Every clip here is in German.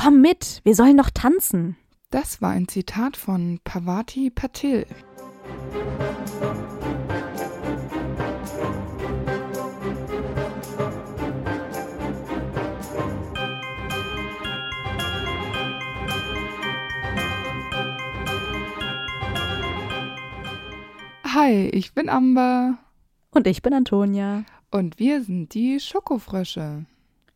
Komm mit, wir sollen doch tanzen. Das war ein Zitat von Pavati Patil. Hi, ich bin Amber. Und ich bin Antonia. Und wir sind die Schokofrösche.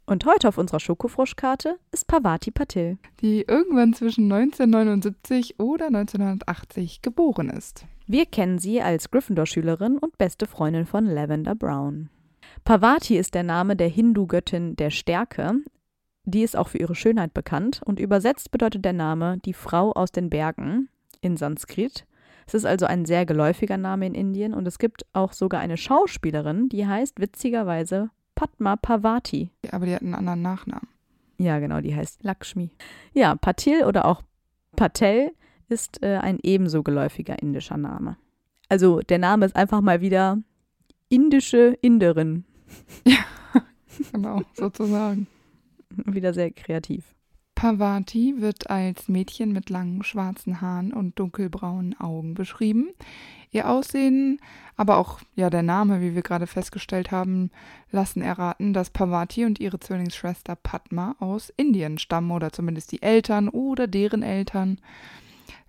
Und heute auf unserer Schokofroschkarte ist Pavati Patil. Die irgendwann zwischen 1979 oder 1980 geboren ist. Wir kennen sie als Gryffindor-Schülerin und beste Freundin von Lavender Brown. Pavati ist der Name der Hindu-Göttin der Stärke. Die ist auch für ihre Schönheit bekannt und übersetzt bedeutet der Name die Frau aus den Bergen in Sanskrit. Es ist also ein sehr geläufiger Name in Indien und es gibt auch sogar eine Schauspielerin, die heißt witzigerweise Padma Pavati. Aber die hat einen anderen Nachnamen. Ja, genau, die heißt Lakshmi. Ja, Patil oder auch Patel ist äh, ein ebenso geläufiger indischer Name. Also der Name ist einfach mal wieder indische Inderin. Ja, genau, sozusagen. wieder sehr kreativ. Pavati wird als Mädchen mit langen schwarzen Haaren und dunkelbraunen Augen beschrieben. Ihr Aussehen, aber auch ja der Name, wie wir gerade festgestellt haben, lassen erraten, dass Pavati und ihre Zwillingsschwester Padma aus Indien stammen oder zumindest die Eltern oder deren Eltern.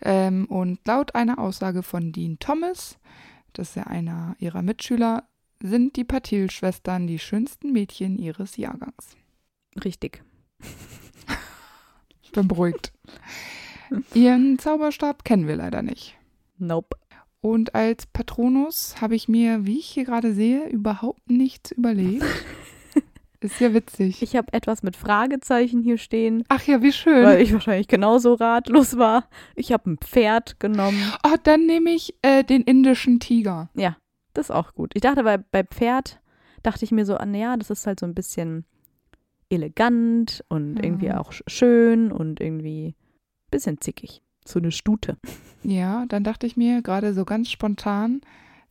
Ähm, und laut einer Aussage von Dean Thomas, das ist ja einer ihrer Mitschüler, sind die Patil-Schwestern die schönsten Mädchen ihres Jahrgangs. Richtig bin beruhigt. Ihren Zauberstab kennen wir leider nicht. Nope. Und als Patronus habe ich mir, wie ich hier gerade sehe, überhaupt nichts überlegt. Ist ja witzig. Ich habe etwas mit Fragezeichen hier stehen. Ach ja, wie schön. Weil ich wahrscheinlich genauso ratlos war. Ich habe ein Pferd genommen. Oh, dann nehme ich äh, den indischen Tiger. Ja, das ist auch gut. Ich dachte bei, bei Pferd, dachte ich mir so, ah, ja, das ist halt so ein bisschen elegant und mhm. irgendwie auch schön und irgendwie ein bisschen zickig. So eine Stute. Ja, dann dachte ich mir gerade so ganz spontan,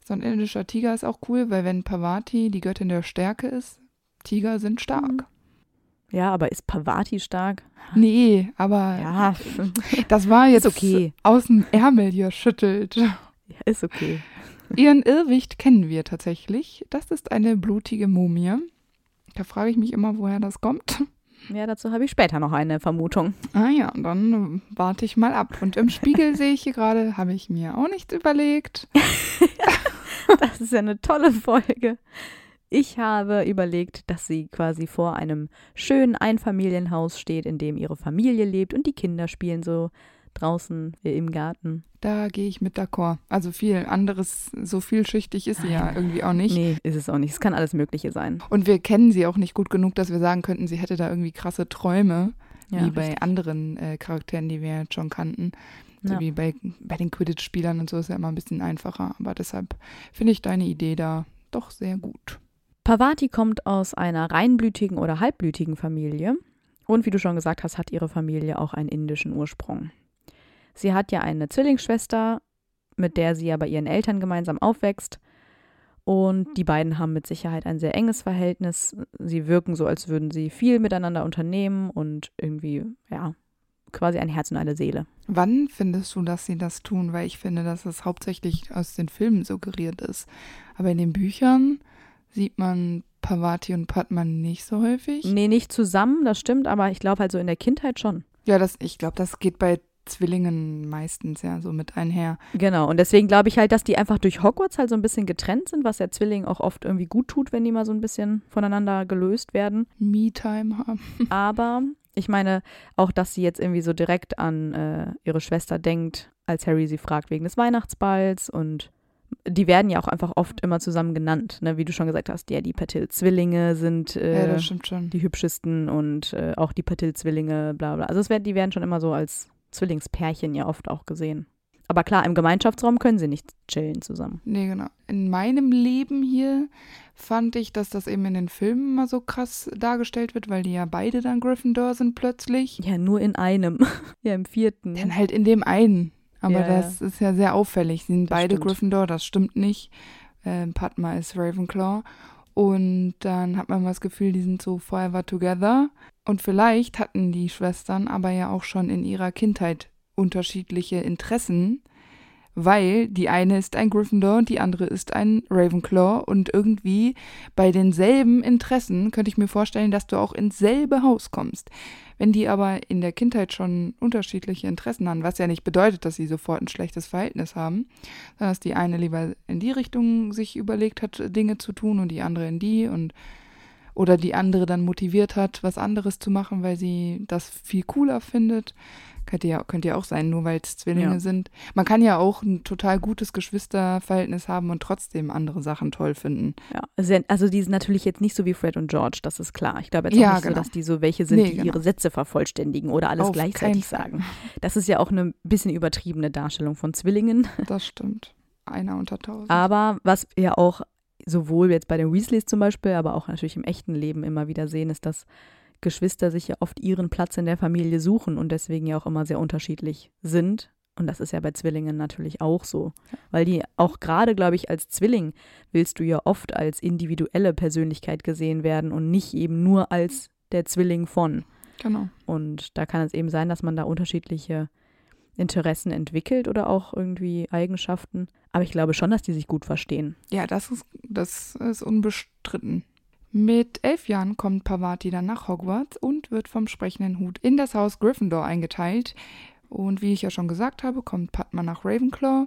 so ein indischer Tiger ist auch cool, weil wenn Pavati die Göttin der Stärke ist, Tiger sind stark. Mhm. Ja, aber ist Pavati stark? Nee, aber ja. das war jetzt okay. aus dem Ärmel hier schüttelt. Ja, ist okay. Ihren Irrwicht kennen wir tatsächlich. Das ist eine blutige Mumie. Da frage ich mich immer, woher das kommt. Ja, dazu habe ich später noch eine Vermutung. Ah ja, dann warte ich mal ab. Und im Spiegel sehe ich hier gerade, habe ich mir auch nichts überlegt. das ist ja eine tolle Folge. Ich habe überlegt, dass sie quasi vor einem schönen Einfamilienhaus steht, in dem ihre Familie lebt und die Kinder spielen so draußen im Garten. Da gehe ich mit d'accord. Also viel anderes, so vielschichtig ist sie ja irgendwie auch nicht. Nee, ist es auch nicht. Es kann alles Mögliche sein. Und wir kennen sie auch nicht gut genug, dass wir sagen könnten, sie hätte da irgendwie krasse Träume, ja, wie bei richtig. anderen äh, Charakteren, die wir jetzt schon kannten. So ja. wie bei, bei den Quidditch-Spielern und so ist ja immer ein bisschen einfacher. Aber deshalb finde ich deine Idee da doch sehr gut. Pavati kommt aus einer reinblütigen oder halbblütigen Familie. Und wie du schon gesagt hast, hat ihre Familie auch einen indischen Ursprung. Sie hat ja eine Zwillingsschwester, mit der sie ja bei ihren Eltern gemeinsam aufwächst. Und die beiden haben mit Sicherheit ein sehr enges Verhältnis. Sie wirken so, als würden sie viel miteinander unternehmen und irgendwie, ja, quasi ein Herz und eine Seele. Wann findest du, dass sie das tun? Weil ich finde, dass es hauptsächlich aus den Filmen suggeriert ist. Aber in den Büchern sieht man Pavati und Padman nicht so häufig. Nee, nicht zusammen, das stimmt, aber ich glaube halt so in der Kindheit schon. Ja, das, ich glaube, das geht bei Zwillingen meistens ja so mit einher. Genau, und deswegen glaube ich halt, dass die einfach durch Hogwarts halt so ein bisschen getrennt sind, was ja Zwillingen auch oft irgendwie gut tut, wenn die mal so ein bisschen voneinander gelöst werden. Me-Time haben. Aber ich meine auch, dass sie jetzt irgendwie so direkt an äh, ihre Schwester denkt, als Harry sie fragt wegen des Weihnachtsballs und die werden ja auch einfach oft immer zusammen genannt, ne? wie du schon gesagt hast. Ja, die Patil-Zwillinge sind äh, ja, die hübschesten und äh, auch die Patil-Zwillinge, bla bla. Also es wird, die werden schon immer so als Zwillingspärchen ja oft auch gesehen. Aber klar, im Gemeinschaftsraum können sie nicht chillen zusammen. Nee, genau. In meinem Leben hier fand ich, dass das eben in den Filmen mal so krass dargestellt wird, weil die ja beide dann Gryffindor sind plötzlich. Ja, nur in einem. ja, im vierten. Dann halt in dem einen. Aber ja, das ist ja sehr auffällig. Sie sind beide stimmt. Gryffindor, das stimmt nicht. Ähm, Padma ist Ravenclaw. Und dann hat man mal das Gefühl, die sind so forever together. Und vielleicht hatten die Schwestern aber ja auch schon in ihrer Kindheit unterschiedliche Interessen, weil die eine ist ein Gryffindor und die andere ist ein Ravenclaw und irgendwie bei denselben Interessen könnte ich mir vorstellen, dass du auch ins selbe Haus kommst. Wenn die aber in der Kindheit schon unterschiedliche Interessen haben, was ja nicht bedeutet, dass sie sofort ein schlechtes Verhältnis haben, sondern dass die eine lieber in die Richtung sich überlegt hat, Dinge zu tun und die andere in die und oder die andere dann motiviert hat, was anderes zu machen, weil sie das viel cooler findet. Könnte ja, könnte ja auch sein, nur weil es Zwillinge Ja. sind. Man kann ja auch ein total gutes Geschwisterverhältnis haben und trotzdem andere Sachen toll finden. Ja, also, die sind natürlich jetzt nicht so wie Fred und George, das ist klar. Ich glaube jetzt Ja, nicht genau. so, dass die so welche sind, Nee, die genau. ihre Sätze vervollständigen oder alles Auf gleichzeitig sagen. Das ist ja auch eine bisschen übertriebene Darstellung von Zwillingen. Das stimmt. Einer unter tausend. Aber was wir auch sowohl jetzt bei den Weasleys zum Beispiel, aber auch natürlich im echten Leben immer wieder sehen, ist, dass Geschwister sich ja oft ihren Platz in der Familie suchen und deswegen ja auch immer sehr unterschiedlich sind. Und das ist ja bei Zwillingen natürlich auch so. Weil die auch gerade, glaube ich, als Zwilling willst du ja oft als individuelle Persönlichkeit gesehen werden und nicht eben nur als der Zwilling von. Genau. Und da kann es eben sein, dass man da unterschiedliche Interessen entwickelt oder auch irgendwie Eigenschaften. Aber ich glaube schon, dass die sich gut verstehen. Ja, das ist, das ist unbestritten. Mit elf Jahren kommt Pavati dann nach Hogwarts und wird vom sprechenden Hut in das Haus Gryffindor eingeteilt. Und wie ich ja schon gesagt habe, kommt Padma nach Ravenclaw.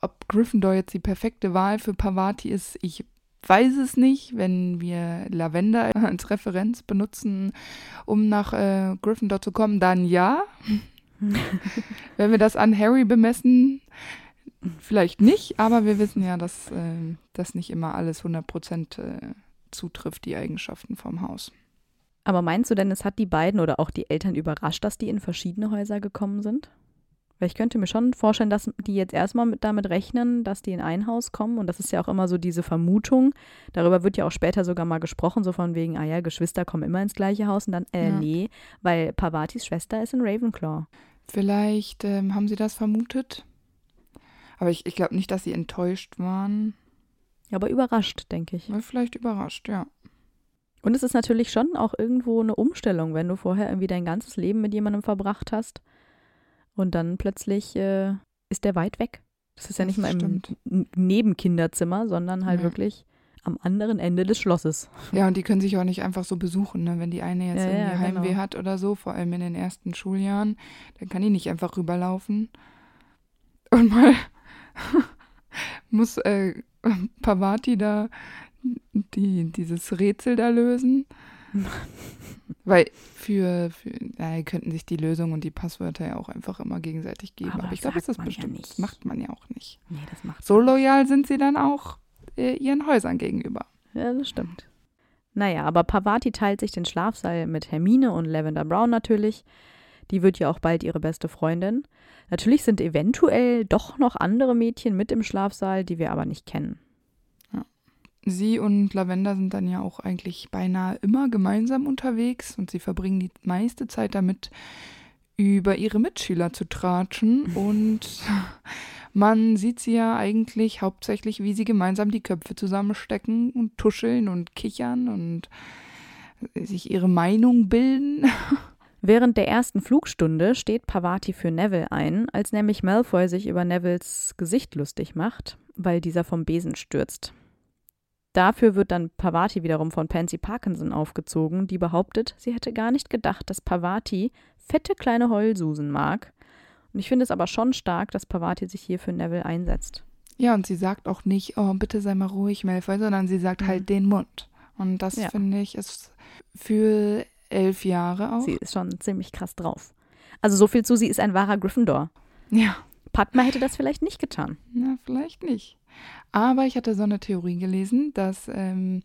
Ob Gryffindor jetzt die perfekte Wahl für Pavati ist, ich weiß es nicht. Wenn wir Lavender als Referenz benutzen, um nach äh, Gryffindor zu kommen, dann ja. Wenn wir das an Harry bemessen, vielleicht nicht, aber wir wissen ja, dass äh, das nicht immer alles 100% äh, zutrifft, die Eigenschaften vom Haus. Aber meinst du denn, es hat die beiden oder auch die Eltern überrascht, dass die in verschiedene Häuser gekommen sind? Weil ich könnte mir schon vorstellen, dass die jetzt erstmal mit, damit rechnen, dass die in ein Haus kommen. Und das ist ja auch immer so diese Vermutung. Darüber wird ja auch später sogar mal gesprochen, so von wegen, ah ja, Geschwister kommen immer ins gleiche Haus. Und dann, äh, Ja. nee, weil Pavatis Schwester ist in Ravenclaw. Vielleicht ähm, haben sie das vermutet. Aber ich, ich glaube nicht, dass sie enttäuscht waren. Ja, aber überrascht, denke ich. Vielleicht überrascht, ja. Und es ist natürlich schon auch irgendwo eine Umstellung, wenn du vorher irgendwie dein ganzes Leben mit jemandem verbracht hast und dann plötzlich äh, ist der weit weg. Das ist ja Das nicht mal im Nebenkinderzimmer, sondern halt Ja. wirklich am anderen Ende des Schlosses. Ja, und die können sich auch nicht einfach so besuchen, ne? Wenn die eine jetzt Ja, ja, irgendwie Heimweh genau. hat oder so, vor allem in den ersten Schuljahren, dann kann die nicht einfach rüberlaufen. Und mal muss äh, Pavati da die, dieses Rätsel da lösen. Weil für, für ja, könnten sich die Lösung und die Passwörter ja auch einfach immer gegenseitig geben. Aber Aber, ich glaube, das ist man ja bestimmt. nicht. Das macht man ja auch nicht. Nee, das macht So loyal sind sie dann auch ihren Häusern gegenüber. Ja, das stimmt. Naja, aber Pavati teilt sich den Schlafsaal mit Hermine und Lavender Brown natürlich. Die wird ja auch bald ihre beste Freundin. Natürlich sind eventuell doch noch andere Mädchen mit im Schlafsaal, die wir aber nicht kennen. Sie und Lavender sind dann ja auch eigentlich beinahe immer gemeinsam unterwegs und sie verbringen die meiste Zeit damit, über ihre Mitschüler zu tratschen. Und man sieht sie ja eigentlich hauptsächlich, wie sie gemeinsam die Köpfe zusammenstecken und tuscheln und kichern und sich ihre Meinung bilden. Während der ersten Flugstunde steht Pavati für Neville ein, als nämlich Malfoy sich über Nevilles Gesicht lustig macht, weil dieser vom Besen stürzt. Dafür wird dann Pavati wiederum von Pansy Parkinson aufgezogen, die behauptet, sie hätte gar nicht gedacht, dass Pavati fette kleine Heulsusen mag. Und ich finde es aber schon stark, dass Pavati sich hier für Neville einsetzt. Ja, und sie sagt auch nicht, oh, bitte sei mal ruhig, Malfoy, sondern sie sagt Mhm. halt den Mund. Und das Ja. finde ich ist für elf Jahre auch. Sie ist schon ziemlich krass drauf. Also so viel zu, sie ist ein wahrer Gryffindor. ja. Padma hätte das vielleicht nicht getan. Na, vielleicht nicht. Aber ich hatte so eine Theorie gelesen, dass ähm,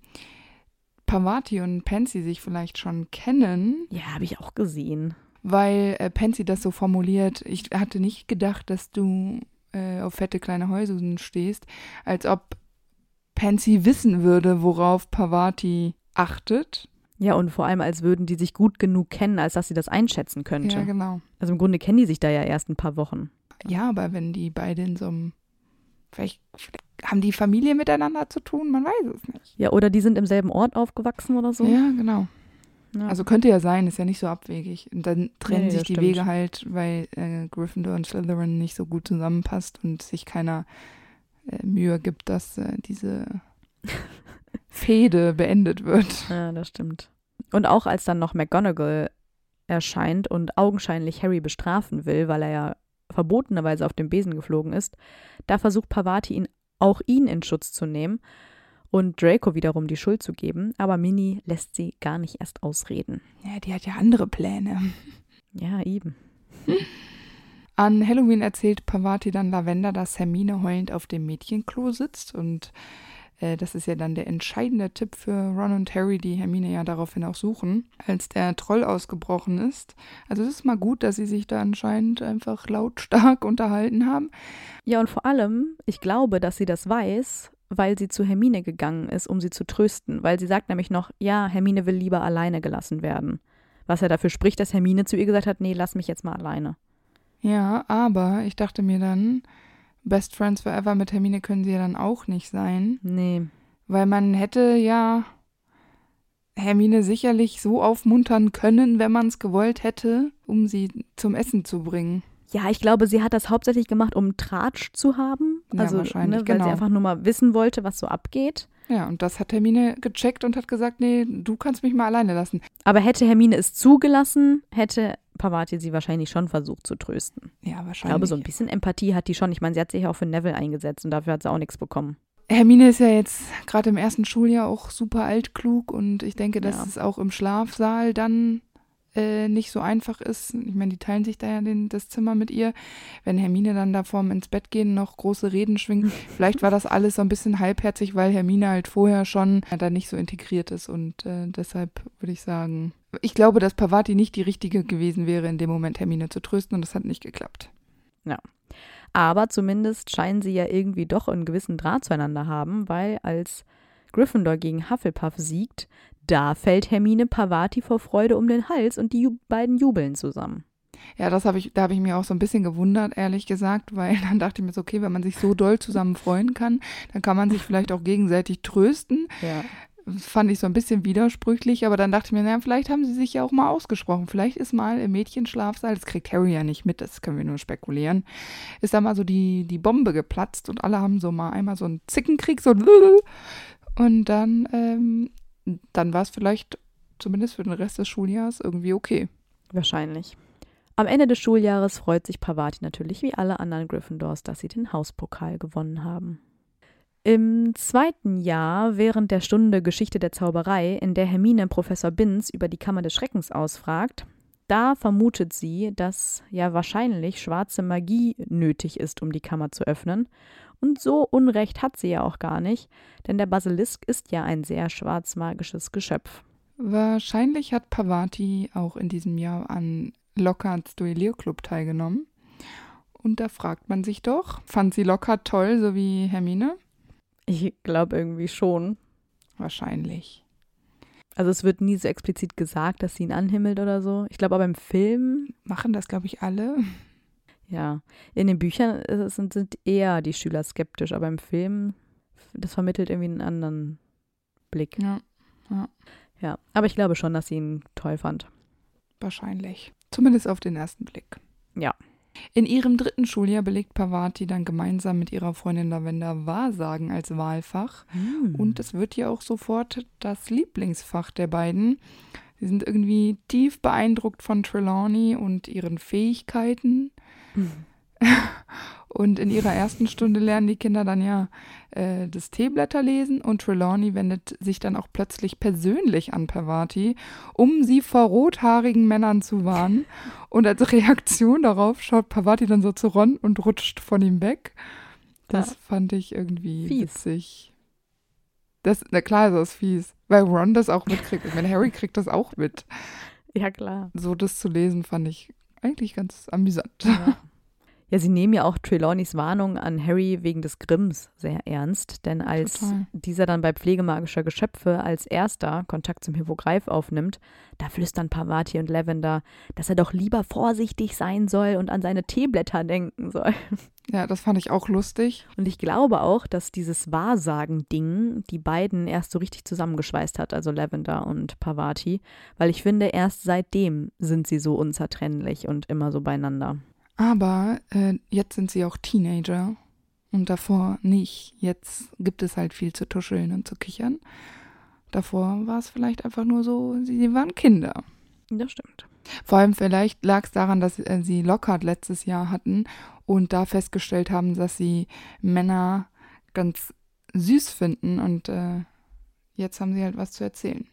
Pavati und Pansy sich vielleicht schon kennen, Ja, habe ich auch gesehen. Weil äh, Pansy das so formuliert. Ich hatte nicht gedacht, dass du äh, auf fette kleine Häususen stehst, als ob Pansy wissen würde, worauf Pavati achtet. Ja, und vor allem, als würden die sich gut genug kennen, als dass sie das einschätzen könnte. Ja, genau. Also im Grunde kennen die sich da ja erst ein paar Wochen. Ja, aber wenn die beide in so einem. Vielleicht haben die Familie miteinander zu tun, man weiß es nicht. Ja, oder die sind im selben Ort aufgewachsen oder so. Ja, genau. Ja. Also könnte ja sein, ist ja nicht so abwegig. Und dann trennen Nee, sich die stimmt. Wege halt, weil äh, Gryffindor und Slytherin nicht so gut zusammenpasst und sich keiner äh, Mühe gibt, dass äh, diese Fehde beendet wird. Ja, das stimmt. Und auch als dann noch McGonagall erscheint und augenscheinlich Harry bestrafen will, weil er ja verbotenerweise auf dem Besen geflogen ist, da versucht Pavati ihn auch ihn in Schutz zu nehmen und Draco wiederum die Schuld zu geben, aber Minnie lässt sie gar nicht erst ausreden. Ja, die hat ja andere Pläne. Ja, eben. An Halloween erzählt Pavati dann Lavender, dass Hermine heulend auf dem Mädchenklo sitzt und äh, das ist ja dann der entscheidende Tipp für Ron und Harry, die Hermine ja daraufhin auch suchen, als der Troll ausgebrochen ist. Also es ist mal gut, dass sie sich da anscheinend einfach lautstark unterhalten haben. Ja, und vor allem, ich glaube, dass sie das weiß, weil sie zu Hermine gegangen ist, um sie zu trösten. Weil sie sagt nämlich noch, ja, Hermine will lieber alleine gelassen werden. Was ja dafür spricht, dass Hermine zu ihr gesagt hat, nee, lass mich jetzt mal alleine. Ja, aber ich dachte mir dann, Best Friends Forever mit Hermine können sie ja dann auch nicht sein, Nee. weil man hätte ja Hermine sicherlich so aufmuntern können, wenn man es gewollt hätte, um sie zum Essen zu bringen. Ja, ich glaube, sie hat das hauptsächlich gemacht, um Tratsch zu haben. Ja, Also, wahrscheinlich, ne, weil genau. sie einfach nur mal wissen wollte, was so abgeht. Ja, und das hat Hermine gecheckt und hat gesagt, nee, du kannst mich mal alleine lassen. Aber hätte Hermine es zugelassen, hätte Pavati sie wahrscheinlich schon versucht zu trösten. Ja, Ich wahrscheinlich. glaube, so ein bisschen Empathie hat die schon. Ich meine, sie hat sich ja auch für Neville eingesetzt und dafür hat sie auch nichts bekommen. Hermine ist ja jetzt gerade im ersten Schuljahr auch super altklug und ich denke, dass Ja. es auch im Schlafsaal dann äh, nicht so einfach ist. Ich meine, die teilen sich da ja den, das Zimmer mit ihr. Wenn Hermine dann da vorm ins Bett gehen noch große Reden schwingt, vielleicht war das alles so ein bisschen halbherzig, weil Hermine halt vorher schon äh, da nicht so integriert ist und äh, deshalb würde ich sagen, ich glaube, dass Pavati nicht die richtige gewesen wäre, in dem Moment Hermine zu trösten und das hat nicht geklappt. Aber zumindest scheinen sie ja irgendwie doch einen gewissen Draht zueinander haben, weil als Gryffindor gegen Hufflepuff siegt, da fällt Hermine Pavati vor Freude um den Hals und die ju beiden jubeln zusammen. Ja, das habe ich, da habe ich mir auch so ein bisschen gewundert, ehrlich gesagt, weil dann dachte ich mir so, okay, wenn man sich so doll zusammen freuen kann, dann kann man sich vielleicht auch gegenseitig trösten. Ja. Fand ich so ein bisschen widersprüchlich, aber dann dachte ich mir, naja, vielleicht haben sie sich ja auch mal ausgesprochen. Vielleicht ist mal im Mädchenschlafsaal, das kriegt Harry ja nicht mit, das können wir nur spekulieren, ist da mal so die, die Bombe geplatzt und alle haben so mal einmal so einen Zickenkrieg, so und dann, ähm, dann war es vielleicht zumindest für den Rest des Schuljahres irgendwie okay. Wahrscheinlich. Am Ende des Schuljahres freut sich Pavati natürlich wie alle anderen Gryffindors, dass sie den Hauspokal gewonnen haben. Im zweiten Jahr, während der Stunde Geschichte der Zauberei, in der Hermine Professor Binz über die Kammer des Schreckens ausfragt, da vermutet sie, dass ja wahrscheinlich schwarze Magie nötig ist, um die Kammer zu öffnen. Und so Unrecht hat sie ja auch gar nicht, denn der Basilisk ist ja ein sehr schwarzmagisches Geschöpf. Wahrscheinlich hat Pavati auch in diesem Jahr an Lockharts Duellierclub teilgenommen. Und da fragt man sich doch, fand sie Lockhart toll, so wie Hermine? Ich glaube irgendwie schon. Wahrscheinlich. Also es wird nie so explizit gesagt, dass sie ihn anhimmelt oder so. Ich glaube aber im Film, Machen das, glaube ich, alle. Ja, in den Büchern es- sind, sind eher die Schüler skeptisch, aber im Film, das vermittelt irgendwie einen anderen Blick. Ja, Ja, aber ich glaube schon, dass sie ihn toll fand. wahrscheinlich. Zumindest auf den ersten Blick. Ja. In ihrem dritten Schuljahr belegt Pavati dann gemeinsam mit ihrer Freundin Lavender Wahrsagen als Wahlfach. Und es wird ja auch sofort das Lieblingsfach der beiden. Sie sind irgendwie tief beeindruckt von Trelawney und ihren Fähigkeiten. Und in ihrer ersten Stunde lernen die Kinder dann ja äh, das Teeblätter lesen und Trelawney wendet sich dann auch plötzlich persönlich an Pavati, um sie vor rothaarigen Männern zu warnen. Und als Reaktion darauf schaut Pavati dann so zu Ron und rutscht von ihm weg. Das Ja. fand ich irgendwie Fies. witzig. Das, na klar ist das fies, weil Ron das auch mitkriegt. Ich meine, Harry kriegt das auch mit. Ja, klar. So das zu lesen fand ich eigentlich ganz amüsant. Ja. Ja, sie nehmen ja auch Trelawneys Warnung an Harry wegen des Grimms sehr ernst, denn als Total. dieser dann bei Pflegemagischer Geschöpfe als erster Kontakt zum Hippogreif aufnimmt, da flüstern Pavati und Lavender, dass er doch lieber vorsichtig sein soll und an seine Teeblätter denken soll. Ja, das fand ich auch lustig. Und ich glaube auch, dass dieses Wahrsagen-Ding die beiden erst so richtig zusammengeschweißt hat, also Lavender und Pavati, weil ich finde, erst seitdem sind sie so unzertrennlich und immer so beieinander. Aber äh, jetzt sind sie auch Teenager und davor nicht. Jetzt gibt es halt viel zu tuscheln und zu kichern. Davor war es vielleicht einfach nur so, sie, waren Kinder. Das stimmt. Vor allem vielleicht lag es daran, dass äh, sie Lockhart letztes Jahr hatten und da festgestellt haben, dass sie Männer ganz süß finden und äh, jetzt haben sie halt was zu erzählen.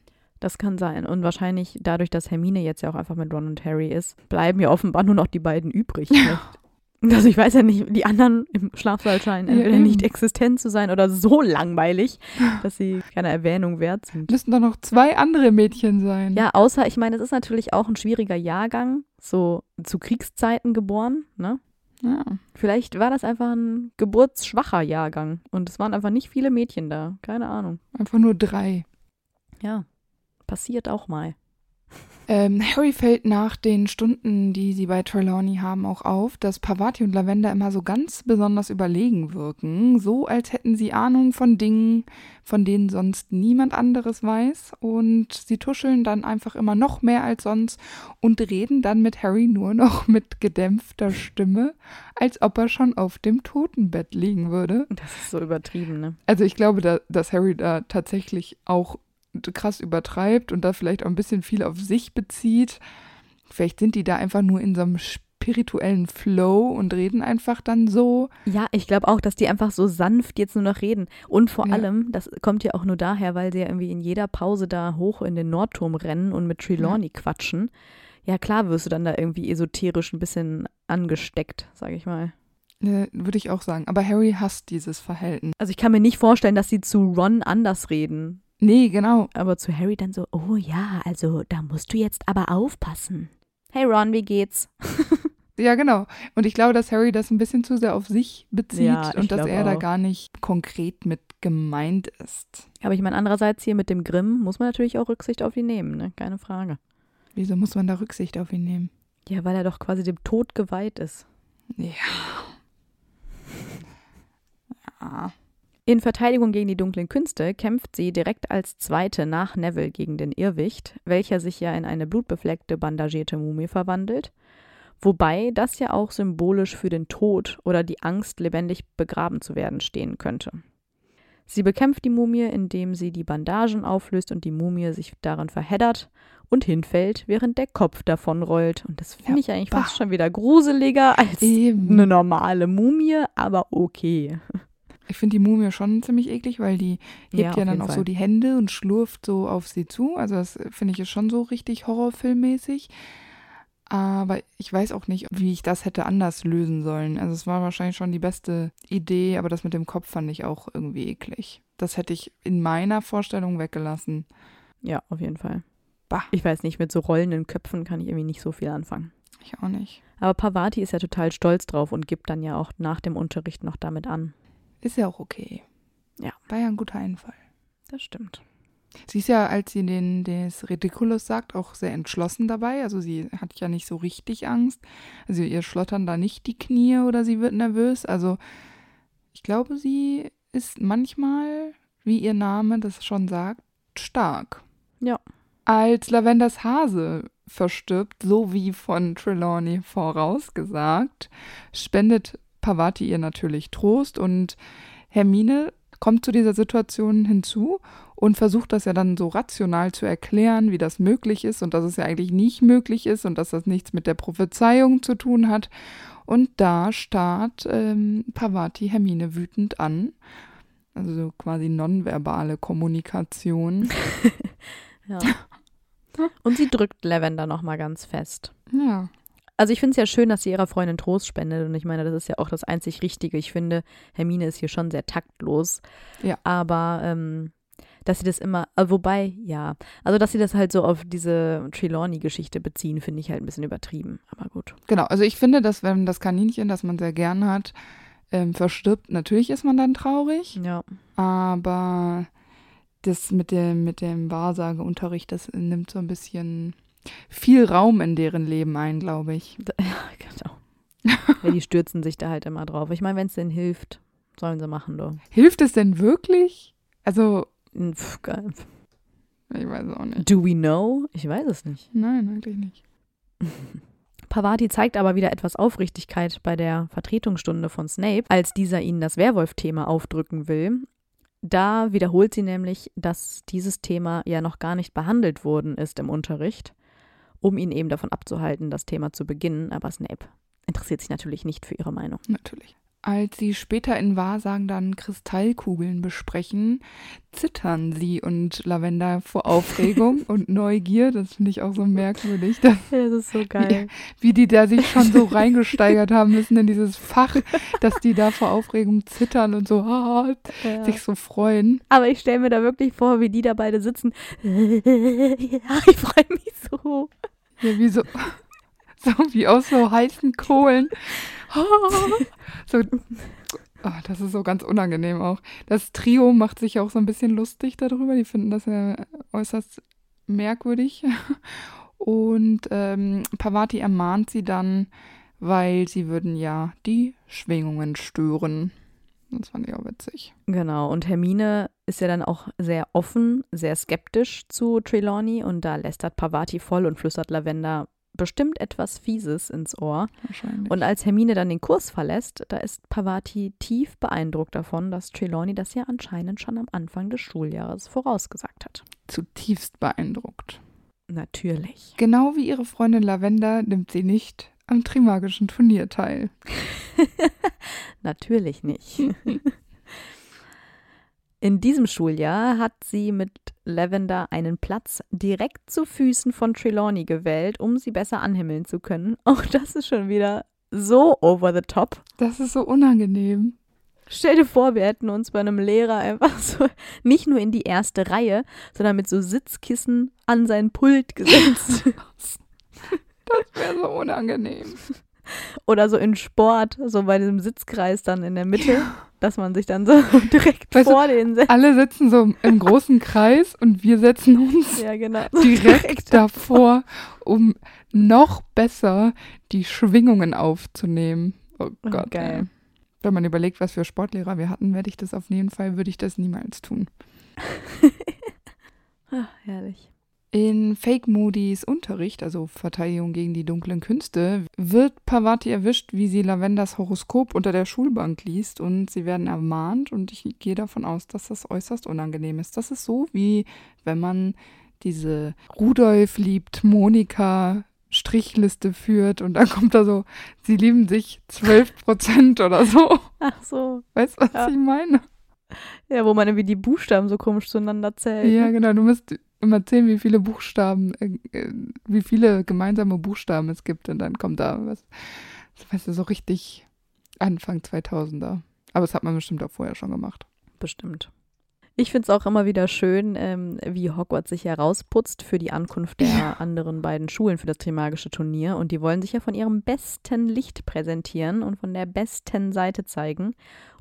Das kann sein. Und wahrscheinlich dadurch, dass Hermine jetzt ja auch einfach mit Ron und Harry ist, bleiben ja offenbar nur noch die beiden übrig. Vielleicht. Also ich weiß ja nicht, die anderen im Schlafsaal scheinen Ja, entweder eben. nicht existent zu sein oder so langweilig, dass sie keine Erwähnung wert sind. Müssten doch noch zwei andere Mädchen sein. Ja, außer, ich meine, es ist natürlich auch ein schwieriger Jahrgang, so zu Kriegszeiten geboren, ne? ja. Vielleicht war das einfach ein geburtsschwacher Jahrgang und es waren einfach nicht viele Mädchen da. Keine Ahnung. Einfach nur drei. Ja, passiert auch mal. Ähm, Harry fällt nach den Stunden, die sie bei Trelawney haben, auch auf, dass Pavati und Lavender immer so ganz besonders überlegen wirken, so als hätten sie Ahnung von Dingen, von denen sonst niemand anderes weiß. Und sie tuscheln dann einfach immer noch mehr als sonst und reden dann mit Harry nur noch mit gedämpfter Stimme, als ob er schon auf dem Totenbett liegen würde. Das ist so übertrieben, ne? Also ich glaube, da, dass Harry da tatsächlich auch krass übertreibt und da vielleicht auch ein bisschen viel auf sich bezieht. Vielleicht sind die da einfach nur in so einem spirituellen Flow und reden einfach dann so. Ja, ich glaube auch, dass die einfach so sanft jetzt nur noch reden. Und vor Ja. allem, das kommt ja auch nur daher, weil sie ja irgendwie in jeder Pause da hoch in den Nordturm rennen und mit Trelawney quatschen. Ja, klar wirst du dann da irgendwie esoterisch ein bisschen angesteckt, sage ich mal. Äh, Würde ich auch sagen. Aber Harry hasst dieses Verhalten. Also ich kann mir nicht vorstellen, dass sie zu Ron anders reden. Nee, genau. Aber zu Harry dann so, oh ja, also da musst du jetzt aber aufpassen. Hey Ron, wie geht's? Ja, genau. Und ich glaube, dass Harry das ein bisschen zu sehr auf sich bezieht Ja, und dass er da auch. gar nicht konkret mit gemeint ist. Aber ich meine, andererseits hier mit dem Grimm muss man natürlich auch Rücksicht auf ihn nehmen, ne? Keine Frage. Wieso muss man da Rücksicht auf ihn nehmen? Ja, weil er doch quasi dem Tod geweiht ist. Ja. Ja. In Verteidigung gegen die dunklen Künste kämpft sie direkt als Zweite nach Neville gegen den Irrwicht, welcher sich ja in eine blutbefleckte, bandagierte Mumie verwandelt. Wobei das ja auch symbolisch für den Tod oder die Angst, lebendig begraben zu werden, stehen könnte. Sie bekämpft die Mumie, indem sie die Bandagen auflöst und die Mumie sich darin verheddert und hinfällt, während der Kopf davonrollt. Und das finde Ja, ich eigentlich bah. fast schon wieder gruseliger als Eben. eine normale Mumie, aber okay. Ich finde die Mumie schon ziemlich eklig, weil die hebt ja, auf dann auch Fall. so die Hände und schlurft so auf sie zu. Also das äh, finde ich ist schon so richtig horrorfilmmäßig. Aber ich weiß auch nicht, wie ich das hätte anders lösen sollen. Also es war wahrscheinlich schon die beste Idee, aber das mit dem Kopf fand ich auch irgendwie eklig. Das hätte ich in meiner Vorstellung weggelassen. Ja, auf jeden Fall. Bah. Ich weiß nicht, mit so rollenden Köpfen kann ich irgendwie nicht so viel anfangen. Ich auch nicht. Aber Pavati ist ja total stolz drauf und gibt dann ja auch nach dem Unterricht noch damit an. Ist ja auch okay. Ja. War ja ein guter Einfall. Das stimmt. Sie ist ja, als sie den des Ridiculous sagt, auch sehr entschlossen dabei. Also sie hat ja nicht so richtig Angst. Also ihr schlottern da nicht die Knie oder sie wird nervös. Also ich glaube, sie ist manchmal, wie ihr Name das schon sagt, stark. Ja. Als Lavenders Hase verstirbt, so wie von Trelawney vorausgesagt, spendet Pavati ihr natürlich Trost und Hermine kommt zu dieser Situation hinzu und versucht das ja dann so rational zu erklären, wie das möglich ist und dass es ja eigentlich nicht möglich ist und dass das nichts mit der Prophezeiung zu tun hat. Und da starrt ähm, Pavati Hermine wütend an. Also so quasi nonverbale Kommunikation. Ja. Und sie drückt Lavender nochmal ganz fest. Ja. Also ich finde es ja schön, dass sie ihrer Freundin Trost spendet und ich meine, das ist ja auch das einzig Richtige. Ich finde, Hermine ist hier schon sehr taktlos. Ja. Aber ähm, Dass sie das immer, äh, wobei, ja, also dass sie das halt so auf diese Trelawney-Geschichte beziehen, finde ich halt ein bisschen übertrieben, aber gut. Genau, also ich finde, dass wenn das Kaninchen, das man sehr gern hat, ähm, verstirbt, natürlich ist man dann traurig, Ja. aber das mit dem, mit dem Wahrsageunterricht, das nimmt so ein bisschen viel Raum in deren Leben ein, glaube ich. Da, ja, genau. ja, die stürzen sich da halt immer drauf. Ich meine, wenn es denen hilft, sollen sie machen, du. Hilft es denn wirklich? Also, Pff, geil. ich weiß auch nicht. Do we know? Ich weiß es nicht. Nein, eigentlich nicht. Pavati zeigt aber wieder etwas Aufrichtigkeit bei der Vertretungsstunde von Snape, als dieser ihnen das Werwolf-Thema aufdrücken will. Da wiederholt sie nämlich, dass dieses Thema ja noch gar nicht behandelt worden ist im Unterricht, um ihn eben davon abzuhalten, das Thema zu beginnen. Aber Snape interessiert sich natürlich nicht für ihre Meinung. Natürlich. Als sie später in Wahrsagen dann Kristallkugeln besprechen, zittern sie und Lavender vor Aufregung und Neugier. Das finde ich auch so merkwürdig, dass, Das ist so geil. wie die da sich schon so reingesteigert haben müssen in dieses Fach, dass die da vor Aufregung zittern und so ah, Ja. sich so freuen. Aber ich stelle mir da wirklich vor, wie die da beide sitzen. ja, ich freue mich so. Ja, wie so, so wie aus so heißen Kohlen. So, oh, das ist so ganz unangenehm auch. Das Trio macht sich auch so ein bisschen lustig darüber. Die finden das ja äußerst merkwürdig. Und ähm, Pavati ermahnt sie dann, weil sie würden ja die Schwingungen stören. Das fand ich auch witzig. Genau, und Hermine ist ja dann auch sehr offen, sehr skeptisch zu Trelawney und da lästert Pavati voll und flüstert Lavender bestimmt etwas Fieses ins Ohr. Wahrscheinlich. Und als Hermine dann den Kurs verlässt, da ist Pavati tief beeindruckt davon, dass Trelawney das ja anscheinend schon am Anfang des Schuljahres vorausgesagt hat. zutiefst beeindruckt. Natürlich. Genau wie ihre Freundin Lavender nimmt sie nicht am Trimagischen Turnier teil. Natürlich nicht. In diesem Schuljahr hat sie mit Lavender einen Platz direkt zu Füßen von Trelawney gewählt, um sie besser anhimmeln zu können. Auch das ist schon wieder so over the top. Das ist so unangenehm. Stell dir vor, wir hätten uns bei einem Lehrer einfach so nicht nur in die erste Reihe, sondern mit so Sitzkissen an sein Pult gesetzt. Das wäre so unangenehm. Oder so in Sport, so bei diesem Sitzkreis dann in der Mitte, dass man sich dann so direkt Weißt du, vor den setzt. Alle sitzen so im großen Kreis und wir setzen uns Ja, genau. direkt davor, um noch besser die Schwingungen aufzunehmen. Oh Oh, Gott. geil. ey. Wenn man überlegt, was für Sportlehrer wir hatten, werde ich das auf jeden Fall, würde ich das niemals tun. Ah, herrlich. In Fake Moody's Unterricht, also Verteidigung gegen die dunklen Künste, wird Pavati erwischt, wie sie Lavenders Horoskop unter der Schulbank liest und sie werden ermahnt und ich gehe davon aus, dass das äußerst unangenehm ist. Das ist so, wie wenn man diese Rudolf liebt Monika Strichliste führt und dann kommt da so, sie lieben sich 12 Prozent oder so. Ach so. Weißt du, was Ja. ich meine? Ja, wo man irgendwie die Buchstaben so komisch zueinander zählt. Ja, ne? genau. Du musst immer zählen, wie viele Buchstaben, äh, äh, wie viele gemeinsame Buchstaben es gibt und dann kommt da was, weißt du, so richtig Anfang 2000er. Aber das hat man bestimmt auch vorher schon gemacht. Bestimmt. Ich finde es auch immer wieder schön, ähm, wie Hogwarts sich herausputzt für die Ankunft der Ja. anderen beiden Schulen für das Trimagische Turnier. Und die wollen sich ja von ihrem besten Licht präsentieren und von der besten Seite zeigen.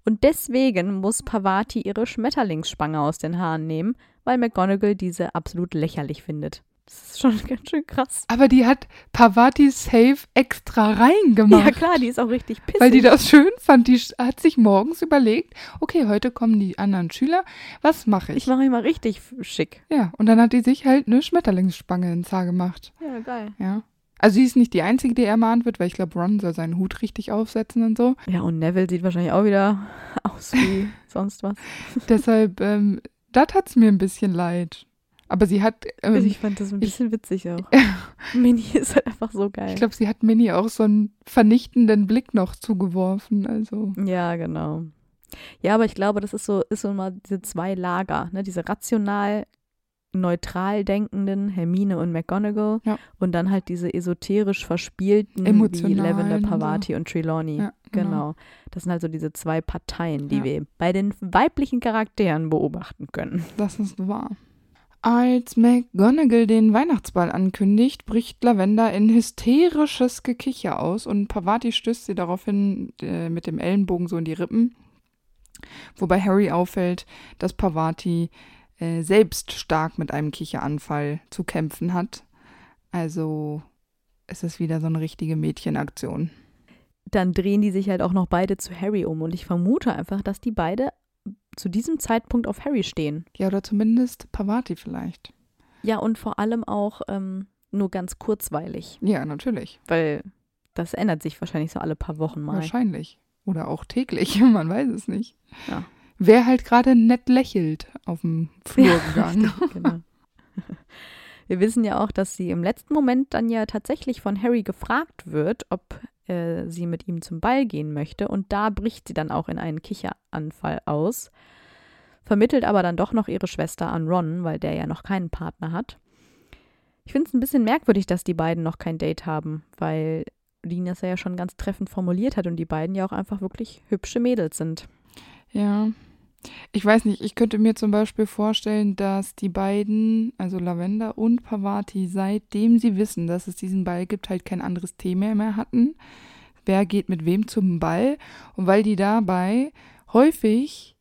Und deswegen muss Pavati ihre Schmetterlingsspange aus den Haaren nehmen, weil McGonagall diese absolut lächerlich findet. Das ist schon ganz schön krass. Aber die hat Pavati Safe extra reingemacht. Ja klar, die ist auch richtig pissig. Weil die das schön fand. Die hat sich morgens überlegt, okay, heute kommen die anderen Schüler, was mache ich? ich mache mich mal richtig schick. ja, und dann hat die sich halt eine Schmetterlingsspange ins Haar gemacht. Ja, geil. Ja. Also sie ist nicht die Einzige, die ermahnt wird, weil ich glaube, Ron soll seinen Hut richtig aufsetzen und so. Ja, und Neville sieht wahrscheinlich auch wieder aus wie sonst was. Deshalb, ähm, das hat's mir ein bisschen leid. Aber sie hat, ähm, Also ich ich fand das ein ich- bisschen witzig auch. Mini ist halt einfach so geil. glaube, sie hat Minnie auch so einen vernichtenden Blick noch zugeworfen. Also, ja, genau. Ja, aber ich glaube, das ist so, ist so mal diese zwei Lager, ne? Diese rational neutral denkenden Hermine und McGonagall Ja. und dann halt diese esoterisch verspielten wie Emotionalen Lavender und so. Pavati und Trelawney. Ja, genau. genau. Das sind halt so diese zwei Parteien, die Ja. wir bei den weiblichen Charakteren beobachten können. Das ist wahr. Als McGonagall den Weihnachtsball ankündigt, bricht Lavender in hysterisches Gekicher aus und Pavati stößt sie daraufhin äh, mit dem Ellenbogen so in die Rippen. Wobei Harry auffällt, dass Pavati äh, selbst stark mit einem Kicheranfall zu kämpfen hat. Also es ist wieder so eine richtige Mädchenaktion. Dann drehen die sich halt auch noch beide zu Harry um und ich vermute einfach, dass die beide zu diesem Zeitpunkt auf Harry stehen. Ja, oder zumindest Pavati vielleicht. Ja, und vor allem auch ähm, nur ganz kurzweilig, Ja, natürlich. weil das ändert sich wahrscheinlich so alle paar Wochen mal. Wahrscheinlich. Oder auch täglich, man weiß es nicht. Ja. Wer halt gerade nett lächelt auf dem Flurgang. genau. Wir wissen ja auch, dass sie im letzten Moment dann ja tatsächlich von Harry gefragt wird, ob äh, sie mit ihm zum Ball gehen möchte. Und da bricht sie dann auch in einen Kicheranfall aus, vermittelt aber dann doch noch ihre Schwester an Ron, weil der ja noch keinen Partner hat. Ich finde es ein bisschen merkwürdig, dass die beiden noch kein Date haben, weil Dean das ja schon ganz treffend formuliert hat und die beiden ja auch einfach wirklich hübsche Mädels sind. ja. Ich weiß nicht, ich könnte mir zum Beispiel vorstellen, dass die beiden, also Lavender und Pavati, seitdem sie wissen, dass es diesen Ball gibt, halt kein anderes Thema mehr hatten. Wer geht mit wem zum Ball? Und weil die dabei häufig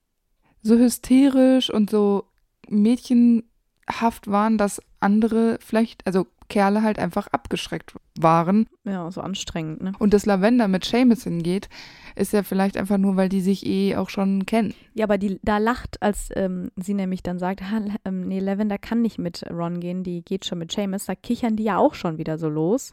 so hysterisch und so mädchenhaft waren, dass andere vielleicht, also Kerle halt einfach abgeschreckt waren. Ja, so anstrengend, ne? Und das Lavender mit Seamus hingeht, ist ja vielleicht einfach nur, weil die sich eh auch schon kennen. Ja, aber die da lacht, als ähm, sie nämlich dann sagt, ha, ähm, nee, Lavender kann nicht mit Ron gehen, die geht schon mit Seamus. Da kichern die ja auch schon wieder so los.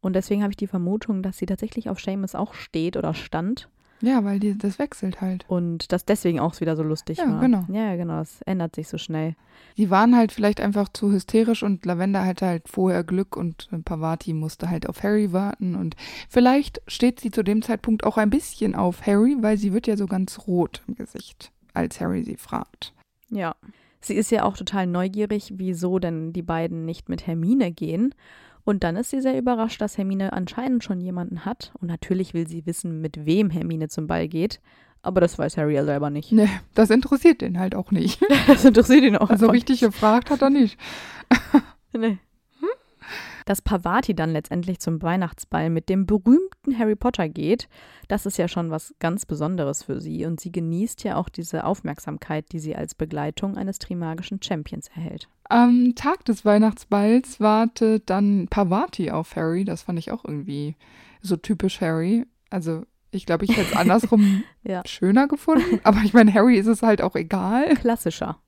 Und deswegen habe ich die Vermutung, dass sie tatsächlich auf Seamus auch steht oder stand. Ja, weil die, das wechselt halt. Und das deswegen auch wieder so lustig Ja, war. genau. Ja, genau. Das ändert sich so schnell. Die waren halt vielleicht einfach zu hysterisch und Lavender hatte halt vorher Glück und Pavati musste halt auf Harry warten und vielleicht steht sie zu dem Zeitpunkt auch ein bisschen auf Harry, weil sie wird ja so ganz rot im Gesicht, als Harry sie fragt. Ja. Sie ist ja auch total neugierig, wieso denn die beiden nicht mit Hermine gehen. Und dann ist sie sehr überrascht, dass Hermine anscheinend schon jemanden hat. Und natürlich will sie wissen, mit wem Hermine zum Ball geht. Aber das weiß Harry ja selber nicht. Ne, das interessiert den halt auch nicht. Das interessiert ihn auch Also einfach richtig gefragt hat er nicht. Nee. Dass Pavati dann letztendlich zum Weihnachtsball mit dem berühmten Harry Potter geht, das ist ja schon was ganz Besonderes für sie und sie genießt ja auch diese Aufmerksamkeit, die sie als Begleitung eines Trimagischen Champions erhält. Am Tag des Weihnachtsballs wartet dann Pavati auf Harry. Das fand ich auch irgendwie so typisch Harry. Also ich glaube, ich hätte es andersrum Ja. schöner gefunden. Aber ich meine, Harry ist es halt auch egal. Klassischer.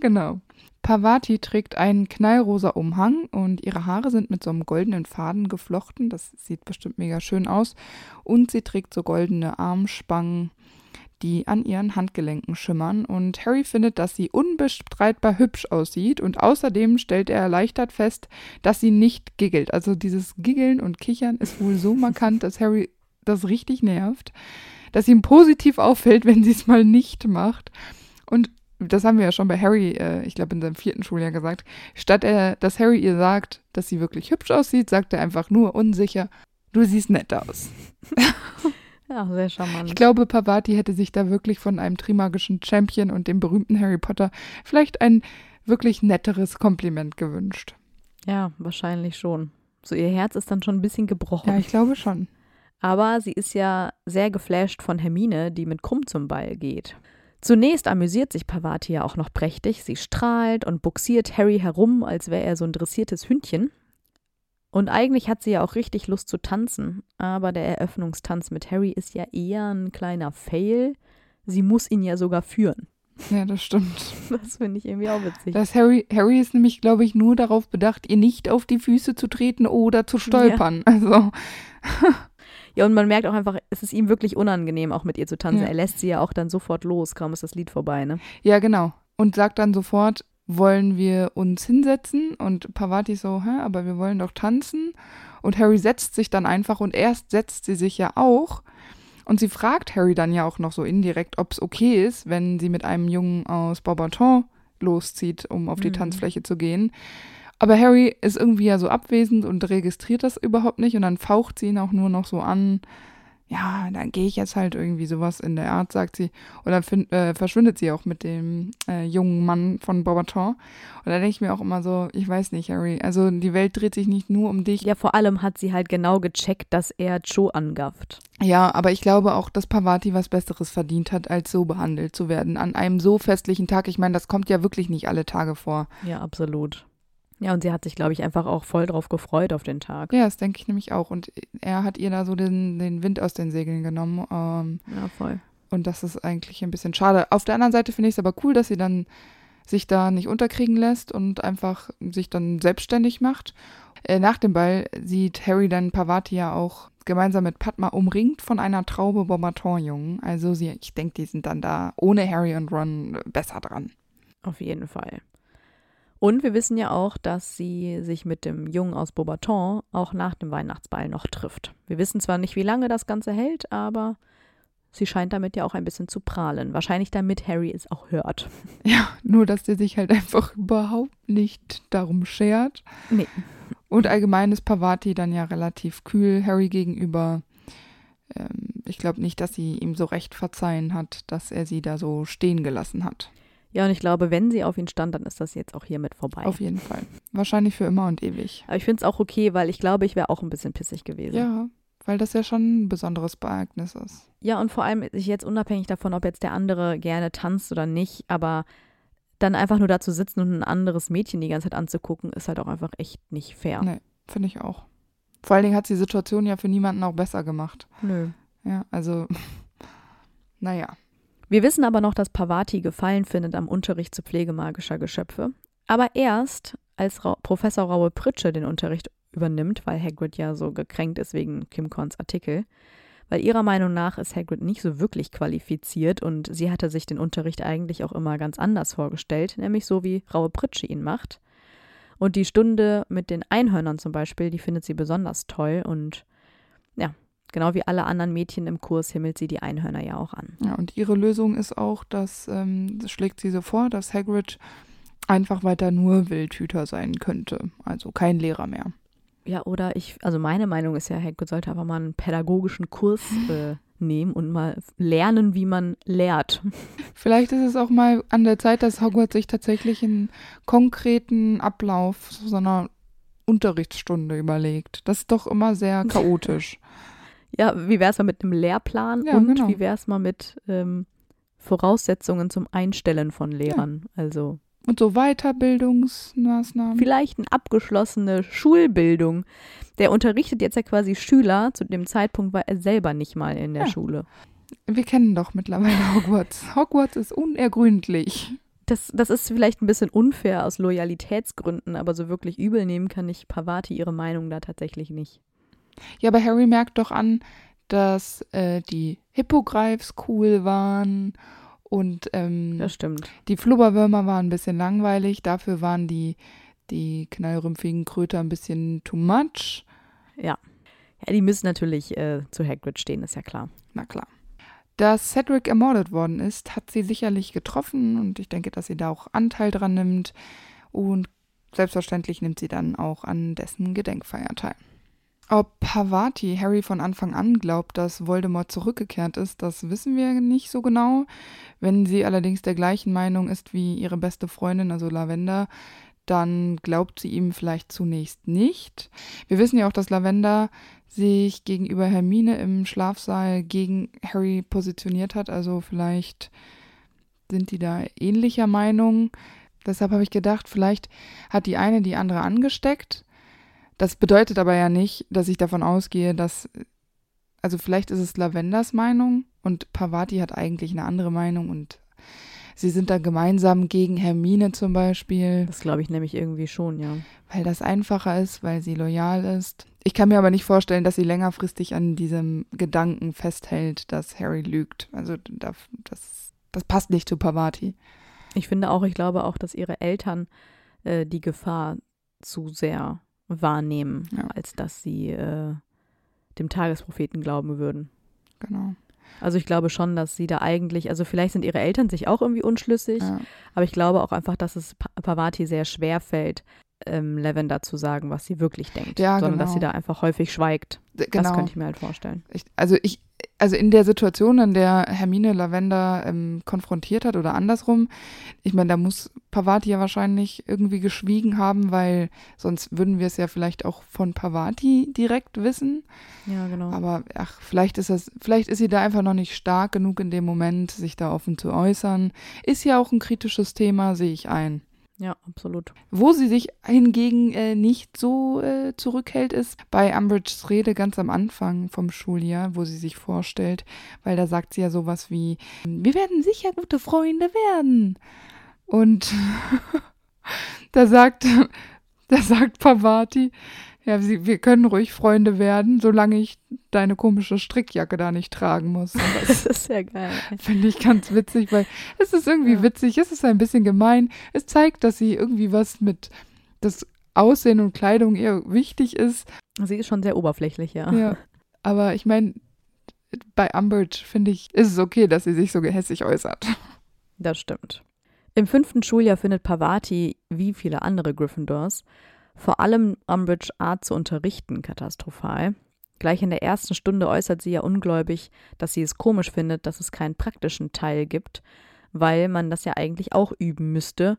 Genau. Pavati trägt einen knallrosa Umhang und ihre Haare sind mit so einem goldenen Faden geflochten. Das sieht bestimmt mega schön aus. Und sie trägt so goldene Armspangen, die an ihren Handgelenken schimmern. Und Harry findet, dass sie unbestreitbar hübsch aussieht. Und außerdem stellt er erleichtert fest, dass sie nicht giggelt. Also dieses Giggeln und Kichern ist wohl so markant, dass Harry das richtig nervt. Dass ihm positiv auffällt, wenn sie es mal nicht macht. Und das haben wir ja schon bei Harry, äh, ich glaube in seinem vierten Schuljahr gesagt, statt er, dass Harry ihr sagt, dass sie wirklich hübsch aussieht, sagt er einfach nur unsicher, du siehst nett aus. Ja, sehr charmant. Ich glaube, Pavati hätte sich da wirklich von einem Trimagischen Champion und dem berühmten Harry Potter vielleicht ein wirklich netteres Kompliment gewünscht. ja, wahrscheinlich schon. So, ihr Herz ist dann schon ein bisschen gebrochen. Ja, ich glaube schon. Aber sie ist ja sehr geflasht von Hermine, die mit Krumm zum Ball geht. Zunächst amüsiert sich Pavati ja auch noch prächtig. Sie strahlt und buxiert Harry herum, als wäre er so ein dressiertes Hündchen. Und eigentlich hat sie ja auch richtig Lust zu tanzen. Aber der Eröffnungstanz mit Harry ist ja eher ein kleiner Fail. Sie muss ihn ja sogar führen. Ja, das stimmt. Das finde ich irgendwie auch witzig. Das Harry, Harry ist nämlich, glaube ich, nur darauf bedacht, ihr nicht auf die Füße zu treten oder zu stolpern. Also, Ja, und man merkt auch einfach, es ist ihm wirklich unangenehm, auch mit ihr zu tanzen. Ja. Er lässt sie ja auch dann sofort los, kaum ist das Lied vorbei, ne? ja, genau. Und sagt dann sofort, wollen wir uns hinsetzen? Und Pavati so, hä, aber wir wollen doch tanzen. Und Harry setzt sich dann einfach und erst setzt sie sich ja auch. Und sie fragt Harry dann ja auch noch so indirekt, ob es okay ist, wenn sie mit einem Jungen aus Beaubaton loszieht, um auf die Mhm. Tanzfläche zu gehen. Aber Harry ist irgendwie ja so abwesend und registriert das überhaupt nicht und dann faucht sie ihn auch nur noch so an. Ja, dann gehe ich jetzt halt irgendwie sowas in der Art, sagt sie. Und dann find, äh, verschwindet sie auch mit dem äh, jungen Mann von Bobaton. Und da denke ich mir auch immer so, ich weiß nicht, Harry, also die Welt dreht sich nicht nur um dich. Ja, vor allem hat sie halt genau gecheckt, dass er Joe angafft. Ja, aber ich glaube auch, dass Pavati was Besseres verdient hat, als so behandelt zu werden. An einem so festlichen Tag. Ich meine, das kommt ja wirklich nicht alle Tage vor. Ja, absolut. Ja, und sie hat sich, glaube ich, einfach auch voll drauf gefreut auf den Tag. Ja, das denke ich nämlich auch. Und er hat ihr da so den, den Wind aus den Segeln genommen. Ähm, Ja, voll. und das ist eigentlich ein bisschen schade. Auf der anderen Seite finde ich es aber cool, dass sie dann sich da nicht unterkriegen lässt und einfach sich dann selbstständig macht. Äh, nach dem Ball sieht Harry dann Pavati ja auch gemeinsam mit Padma umringt von einer Traube Bobaton-Jungen. Also sie, ich denke, die sind dann da ohne Harry und Ron besser dran. Auf jeden Fall. Und wir wissen ja auch, dass sie sich mit dem Jungen aus Beaubaton auch nach dem Weihnachtsball noch trifft. Wir wissen zwar nicht, wie lange das Ganze hält, aber sie scheint damit ja auch ein bisschen zu prahlen. Wahrscheinlich damit Harry es auch hört. Ja, nur dass der sich halt einfach überhaupt nicht darum schert. Nee. Und allgemein ist Pavati dann ja relativ kühl Harry gegenüber. Ähm, ich glaube nicht, dass sie ihm so recht verzeihen hat, dass er sie da so stehen gelassen hat. Ja, und ich glaube, wenn sie auf ihn stand, dann ist das jetzt auch hiermit vorbei. Auf jeden Fall. Wahrscheinlich für immer und ewig. Aber ich finde es auch okay, weil ich glaube, ich wäre auch ein bisschen pissig gewesen. Ja, weil das ja schon ein besonderes Ereignis ist. Ja, und vor allem ich jetzt unabhängig davon, ob jetzt der andere gerne tanzt oder nicht, aber dann einfach nur da zu sitzen und ein anderes Mädchen die ganze Zeit anzugucken, ist halt auch einfach echt nicht fair. Nee. Finde ich auch. Vor allen Dingen hat die Situation ja für niemanden auch besser gemacht. Nö. Ja, also, naja. Wir wissen aber noch, dass Pavati Gefallen findet am Unterricht zu pflegemagischer Geschöpfe. Aber erst, als Ra Professor Raue Pritsche den Unterricht übernimmt, weil Hagrid ja so gekränkt ist wegen Kim Korns Artikel. Weil ihrer Meinung nach ist Hagrid nicht so wirklich qualifiziert und sie hatte sich den Unterricht eigentlich auch immer ganz anders vorgestellt, nämlich so wie Raue Pritsche ihn macht. Und die Stunde mit den Einhörnern zum Beispiel, die findet sie besonders toll und ja, genau wie alle anderen Mädchen im Kurs himmelt sie die Einhörner ja auch an. Ja, und ihre Lösung ist auch, dass, ähm, das schlägt sie so vor, dass Hagrid einfach weiter nur Wildhüter sein könnte. Also kein Lehrer mehr. Ja, oder ich, also meine Meinung ist ja, Hagrid sollte einfach mal einen pädagogischen Kurs äh, nehmen und mal lernen, wie man lehrt. Vielleicht ist es auch mal an der Zeit, dass Hogwarts sich tatsächlich einen konkreten Ablauf so einer Unterrichtsstunde überlegt. Das ist doch immer sehr chaotisch. Ja, wie wäre es mal mit einem Lehrplan Ja, und genau. wie wäre es mal mit ähm, Voraussetzungen zum Einstellen von Lehrern? Also Und so Weiterbildungsmaßnahmen. vielleicht eine abgeschlossene Schulbildung. Der unterrichtet jetzt ja quasi Schüler. Zu dem Zeitpunkt war er selber nicht mal in der Ja. Schule. Wir kennen doch mittlerweile Hogwarts. Hogwarts ist unergründlich. Das, das ist vielleicht ein bisschen unfair aus Loyalitätsgründen, aber so wirklich übel nehmen kann ich Pavati ihre Meinung da tatsächlich nicht. Ja, aber Harry merkt doch an, dass äh, die Hippogreifs cool waren und ähm, Das stimmt. die Flubberwürmer waren ein bisschen langweilig. Dafür waren die, die knallrümpfigen Kröter ein bisschen too much. Ja, die müssen natürlich äh, zu Hagrid stehen, ist ja klar. Na klar. Dass Cedric ermordet worden ist, hat sie sicherlich getroffen und ich denke, dass sie da auch Anteil dran nimmt. Und selbstverständlich nimmt sie dann auch an dessen Gedenkfeier teil. Ob Pavati Harry von Anfang an glaubt, dass Voldemort zurückgekehrt ist, das wissen wir nicht so genau. Wenn sie allerdings der gleichen Meinung ist wie ihre beste Freundin, also Lavender, dann glaubt sie ihm vielleicht zunächst nicht. Wir wissen ja auch, dass Lavender sich gegenüber Hermine im Schlafsaal gegen Harry positioniert hat. Also vielleicht sind die da ähnlicher Meinung. Deshalb habe ich gedacht, vielleicht hat die eine die andere angesteckt. Das bedeutet aber ja nicht, dass ich davon ausgehe, dass. Also vielleicht ist es Lavenders Meinung und Pavati hat eigentlich eine andere Meinung und sie sind da gemeinsam gegen Hermine zum Beispiel Das glaube ich nämlich irgendwie schon, ja. weil das einfacher ist, weil sie loyal ist. Ich kann mir aber nicht vorstellen, dass sie längerfristig an diesem Gedanken festhält, dass Harry lügt. Also da- das, das passt nicht zu Pavati. Ich finde auch, ich glaube auch, dass ihre Eltern äh, die Gefahr zu sehr wahrnehmen, Ja. als dass sie äh, dem Tagespropheten glauben würden. Genau. Also ich glaube schon, dass sie da eigentlich, also vielleicht sind ihre Eltern sich auch irgendwie unschlüssig, Ja. aber ich glaube auch einfach, dass es Pa- Pavati sehr schwer fällt, ähm, Lavender zu sagen, was sie wirklich denkt, Ja, sondern dass genau. sie da einfach häufig schweigt. D- Das Genau. könnte ich mir halt vorstellen. Ich, also ich, also in der Situation, in der Hermine Lavender ähm, konfrontiert hat oder andersrum, ich meine, da muss Pavati ja wahrscheinlich irgendwie geschwiegen haben, weil sonst würden wir es ja vielleicht auch von Pavati direkt wissen. Ja, genau. Aber ach, vielleicht ist das, vielleicht ist sie da einfach noch nicht stark genug in dem Moment, sich da offen zu äußern. Ist ja auch ein kritisches Thema, sehe ich ein. Ja, absolut. Wo sie sich hingegen äh, nicht so äh, zurückhält, ist bei Umbridges Rede ganz am Anfang vom Schuljahr, wo sie sich vorstellt, weil da sagt sie ja sowas wie, wir werden sicher gute Freunde werden. Und da sagt, da sagt Pavati, ja, sie, wir können ruhig Freunde werden, solange ich deine komische Strickjacke da nicht tragen muss. Und das Das ist ja geil. Finde ich ganz witzig, weil es ist irgendwie Ja. witzig, es ist ein bisschen gemein. Es zeigt, dass sie irgendwie was mit das Aussehen und Kleidung ihr wichtig ist. Sie ist schon sehr oberflächlich, ja. Ja. Aber ich meine, bei Umbridge finde ich, ist es okay, dass sie sich so gehässig äußert. Das stimmt. Im fünften Schuljahr findet Pavati, wie viele andere Gryffindors, vor allem Umbridge Art zu unterrichten katastrophal. Gleich in der ersten Stunde äußert sie ja ungläubig, dass sie es komisch findet, dass es keinen praktischen Teil gibt, weil man das ja eigentlich auch üben müsste,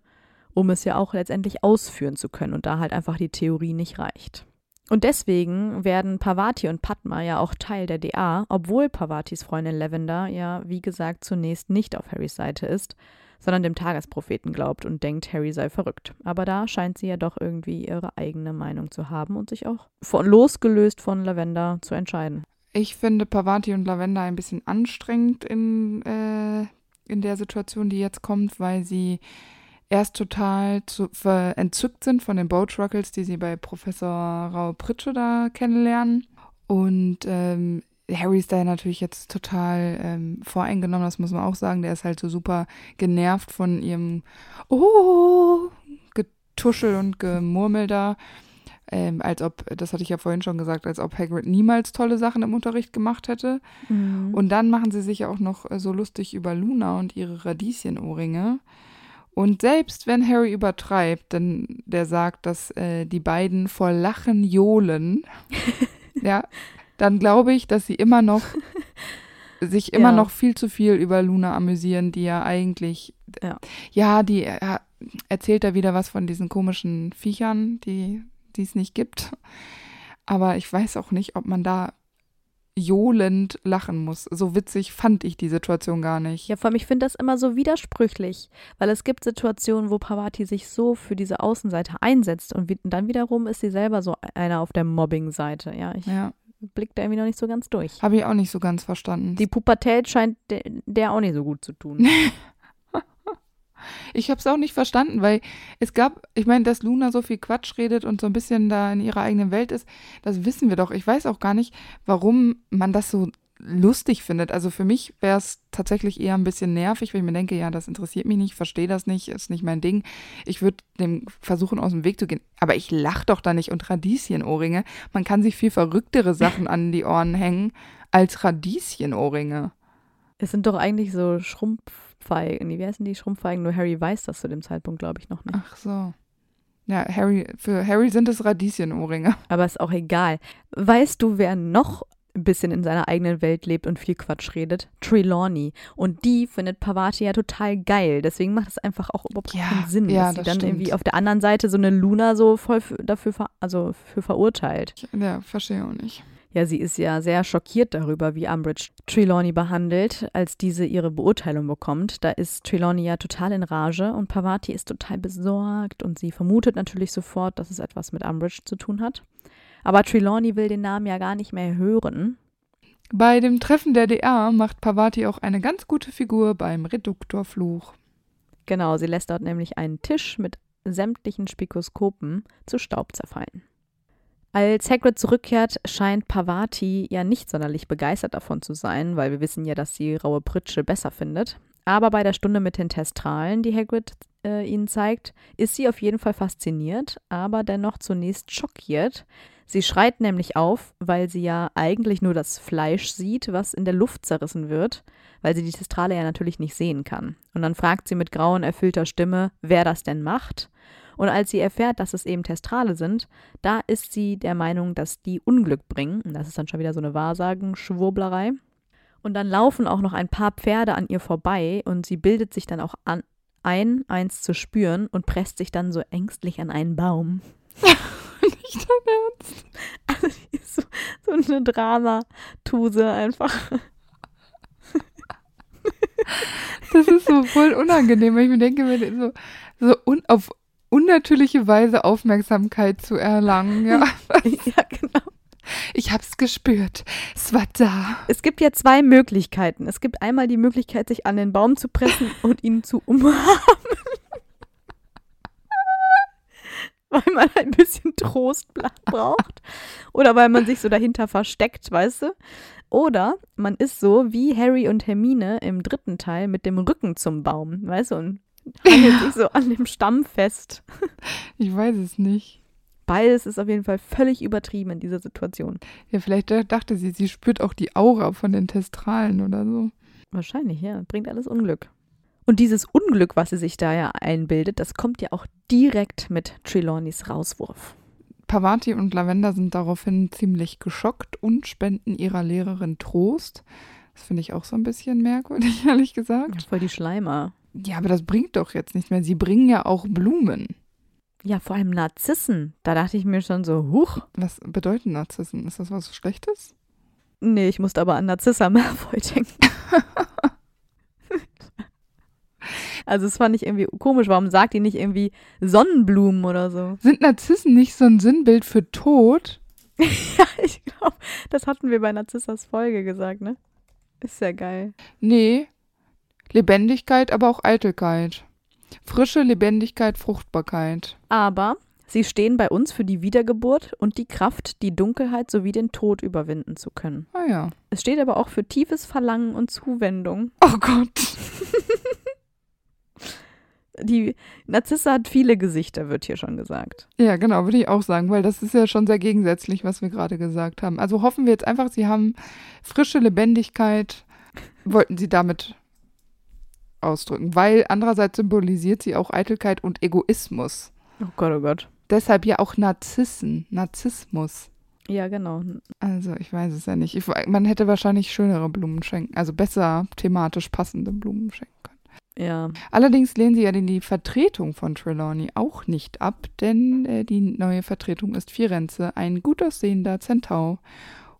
um es ja auch letztendlich ausführen zu können und da halt einfach die Theorie nicht reicht. Und deswegen werden Pavati und Padma ja auch Teil der DA, obwohl Pavatis Freundin Lavender ja, wie gesagt, zunächst nicht auf Harrys Seite ist, sondern dem Tagespropheten glaubt und denkt, Harry sei verrückt. Aber da scheint sie ja doch irgendwie ihre eigene Meinung zu haben und sich auch von, losgelöst von Lavender zu entscheiden. Ich finde Pavati und Lavender ein bisschen anstrengend in, äh, in der Situation, die jetzt kommt, weil sie erst total zu, ver, entzückt sind von den Boatruckles, die sie bei Professor Rau Pritsche da kennenlernen. Und ähm, Harry ist da natürlich jetzt total ähm, voreingenommen, das muss man auch sagen. Der ist halt so super genervt von ihrem Oh, Getuschel und Gemurmel da. Ähm, als ob, das hatte ich ja vorhin schon gesagt, als ob Hagrid niemals tolle Sachen im Unterricht gemacht hätte. Und Und dann machen sie sich ja auch noch äh, so lustig über Luna und ihre Radieschenohrringe. Und selbst wenn Harry übertreibt, denn der sagt, dass äh, die beiden vor Lachen johlen, ja, dann glaube ich, dass sie immer noch sich immer Ja. noch viel zu viel über Luna amüsieren, die ja eigentlich, Ja. ja, die äh, erzählt da wieder was von diesen komischen Viechern, die es nicht gibt. Aber ich weiß auch nicht, ob man da johlend lachen muss. So witzig fand ich die Situation gar nicht. Ja, vor allem, ich finde das immer so widersprüchlich, weil es gibt Situationen, wo Pavati sich so für diese Außenseite einsetzt und wie, dann wiederum ist sie selber so einer auf der Mobbing-Seite. Ja, ich Ja, blick da irgendwie noch nicht so ganz durch. habe ich auch nicht so ganz verstanden. Die Pubertät scheint der, der auch nicht so gut zu tun. Ich habe es auch nicht verstanden, weil es gab, ich meine, dass Luna so viel Quatsch redet und so ein bisschen da in ihrer eigenen Welt ist, das wissen wir doch. Ich weiß auch gar nicht, warum man das so lustig findet. Also für mich wäre es tatsächlich eher ein bisschen nervig, weil ich mir denke, ja, das interessiert mich nicht, verstehe das nicht, ist nicht mein Ding. Ich würde dem versuchen, aus dem Weg zu gehen. Aber ich lache doch da nicht und Radieschenohrringe. Man kann sich viel verrücktere Sachen an die Ohren hängen als Radieschenohrringe. es sind doch eigentlich so Schrumpfeigen. Nee, Wie heißen die Schrumpfeigen? Nur Harry weiß das zu dem Zeitpunkt, glaube ich, noch nicht. Ach so. Ja, Harry, für Harry sind es Radieschenohrringe. Aber ist auch egal. Weißt du, wer noch ein bisschen in seiner eigenen Welt lebt und viel Quatsch redet? Trelawney. Und die findet Pavati ja total geil. Deswegen macht es einfach auch überhaupt Ja, keinen Sinn, ja, dass sie das dann stimmt. irgendwie auf der anderen Seite so eine Luna so voll für, dafür ver, also für verurteilt. Ja, verstehe auch nicht. Ja, sie ist ja sehr schockiert darüber, wie Umbridge Trelawney behandelt, als diese ihre Beurteilung bekommt. Da ist Trelawney ja total in Rage und Pavati ist total besorgt und sie vermutet natürlich sofort, dass es etwas mit Umbridge zu tun hat. Aber Trelawney will den Namen ja gar nicht mehr hören. Bei dem Treffen der DA macht Pavati auch eine ganz gute Figur beim Reduktorfluch. Genau, sie lässt dort nämlich einen Tisch mit sämtlichen Spikoskopen zu Staub zerfallen. Als Hagrid zurückkehrt, scheint Pavati ja nicht sonderlich begeistert davon zu sein, weil wir wissen ja, dass sie raue Pritsche besser findet. Aber bei der Stunde mit den Testralen, die Hagrid äh, ihnen zeigt, ist sie auf jeden Fall fasziniert, aber dennoch zunächst schockiert. Sie schreit nämlich auf, weil sie ja eigentlich nur das Fleisch sieht, was in der Luft zerrissen wird, weil sie die Testrale ja natürlich nicht sehen kann. Und dann fragt sie mit grauen, erfüllter Stimme, wer das denn macht. Und als sie erfährt, dass es eben Testrale sind, da ist sie der Meinung, dass die Unglück bringen. Und das ist dann schon wieder so eine Wahrsagen-Schwurblerei. Und dann laufen auch noch ein paar Pferde an ihr vorbei und sie bildet sich dann auch an, ein, eins zu spüren und presst sich dann so ängstlich an einen Baum. Nicht dein Ernst. Also die ist so, so eine Dramatuse einfach. Das ist so voll unangenehm, weil ich mir denke, wenn so, so un, auf unnatürliche Weise Aufmerksamkeit zu erlangen. Ja. ja, genau. Ich hab's gespürt. Es war da. Es gibt ja zwei Möglichkeiten. Es gibt einmal die Möglichkeit, sich an den Baum zu pressen und ihn zu umarmen. Weil man ein bisschen Trost braucht. Oder weil man sich so dahinter versteckt, weißt du? Oder man ist so wie Harry und Hermine im dritten Teil mit dem Rücken zum Baum, weißt du, und hangelt sich so an dem Stamm fest. Ich weiß es nicht. Beides ist auf jeden Fall völlig übertrieben in dieser Situation. Ja, vielleicht dachte sie, sie spürt auch die Aura von den Testralen oder so. Wahrscheinlich, ja. Bringt alles Unglück. Und dieses Unglück, was sie sich da ja einbildet, das kommt ja auch direkt mit Trelawneys Rauswurf. Pavati und Lavender sind daraufhin ziemlich geschockt und spenden ihrer Lehrerin Trost. Das finde ich auch so ein bisschen merkwürdig, ehrlich gesagt. Ja, voll die Schleimer. Ja, aber das bringt doch jetzt nicht mehr. Sie bringen ja auch Blumen. Ja, vor allem Narzissen. Da dachte ich mir schon so, huch. Was bedeuten Narzissen? Ist das was Schlechtes? Nee, ich musste aber an Narzissa Malfoy denken. also das fand ich irgendwie komisch. Warum sagt die nicht irgendwie Sonnenblumen oder so? Sind Narzissen nicht so ein Sinnbild für Tod? ja, ich glaube, das hatten wir bei Narzissas Folge gesagt, ne? Ist ja geil. Nee, Lebendigkeit, aber auch Eitelkeit. Frische Lebendigkeit, Fruchtbarkeit. Aber sie stehen bei uns für die Wiedergeburt und die Kraft, die Dunkelheit sowie den Tod überwinden zu können. Ah ja. Es steht aber auch für tiefes Verlangen und Zuwendung. Oh Gott. die Narzisse hat viele Gesichter, wird hier schon gesagt. Ja, genau, würde ich auch sagen, weil das ist ja schon sehr gegensätzlich, was wir gerade gesagt haben. Also hoffen wir jetzt einfach, sie haben frische Lebendigkeit, wollten sie damit ausdrücken, weil andererseits symbolisiert sie auch Eitelkeit und Egoismus. Oh Gott, oh Gott. Deshalb ja auch Narzissen, Narzissmus. Ja, genau. Also ich weiß es ja nicht. Ich, man hätte wahrscheinlich schönere Blumen schenken, also besser thematisch passende Blumen schenken können. Ja. Allerdings lehnen sie ja die Vertretung von Trelawney auch nicht ab, denn äh, die neue Vertretung ist Firenze, ein gut aussehender Zentaur.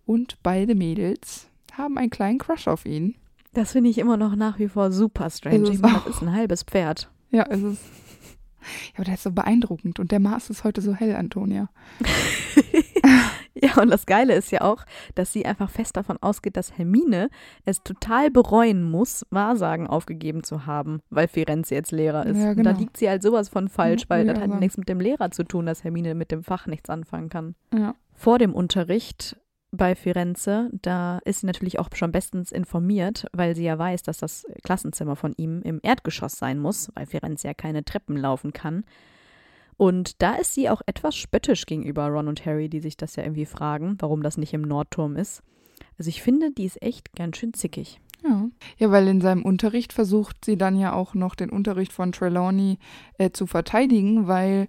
Und beide Mädels haben einen kleinen Crush auf ihn. Das finde ich immer noch nach wie vor super strange. Ich meine, das ist ein halbes Pferd. Ja, ist es. Ja, aber der ist so beeindruckend und der Mars ist heute so hell, Antonia. ja, und das Geile ist ja auch, dass sie einfach fest davon ausgeht, dass Hermine es total bereuen muss, Wahrsagen aufgegeben zu haben, weil Firenze jetzt Lehrer ist. Ja, genau. Da liegt sie halt sowas von falsch, weil ja, das hat nichts mit dem Lehrer zu tun, dass Hermine mit dem Fach nichts anfangen kann. Ja. Vor dem Unterricht bei Firenze, da ist sie natürlich auch schon bestens informiert, weil sie ja weiß, dass das Klassenzimmer von ihm im Erdgeschoss sein muss, weil Firenze ja keine Treppen laufen kann. Und da ist sie auch etwas spöttisch gegenüber Ron und Harry, die sich das ja irgendwie fragen, warum das nicht im Nordturm ist. Also ich finde, die ist echt ganz schön zickig. Ja. ja, weil in seinem Unterricht versucht sie dann ja auch noch den Unterricht von Trelawney äh, zu verteidigen, weil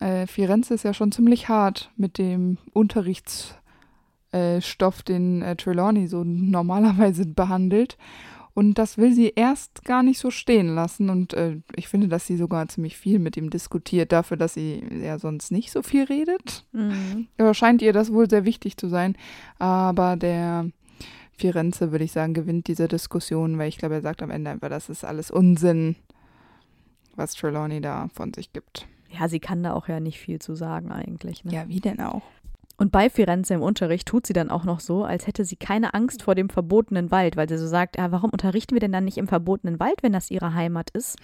äh, Firenze ist ja schon ziemlich hart mit dem Unterrichts äh, den äh, Trelawney so normalerweise behandelt. Und das will sie erst gar nicht so stehen lassen. Und äh, ich finde, dass sie sogar ziemlich viel mit ihm diskutiert, dafür, dass sie ja sonst nicht so viel redet. Mhm. Aber scheint ihr das wohl sehr wichtig zu sein. Aber der Firenze, würde ich sagen, gewinnt diese Diskussion, weil ich glaube, er sagt am Ende einfach, das ist alles Unsinn, was Trelawney da von sich gibt. Ja, sie kann da auch ja nicht viel zu sagen eigentlich. Ne? Ja, wie denn auch? Und bei Firenze im Unterricht tut sie dann auch noch so, als hätte sie keine Angst vor dem verbotenen Wald, weil sie so sagt, ja, warum unterrichten wir denn dann nicht im verbotenen Wald, wenn das ihre Heimat ist?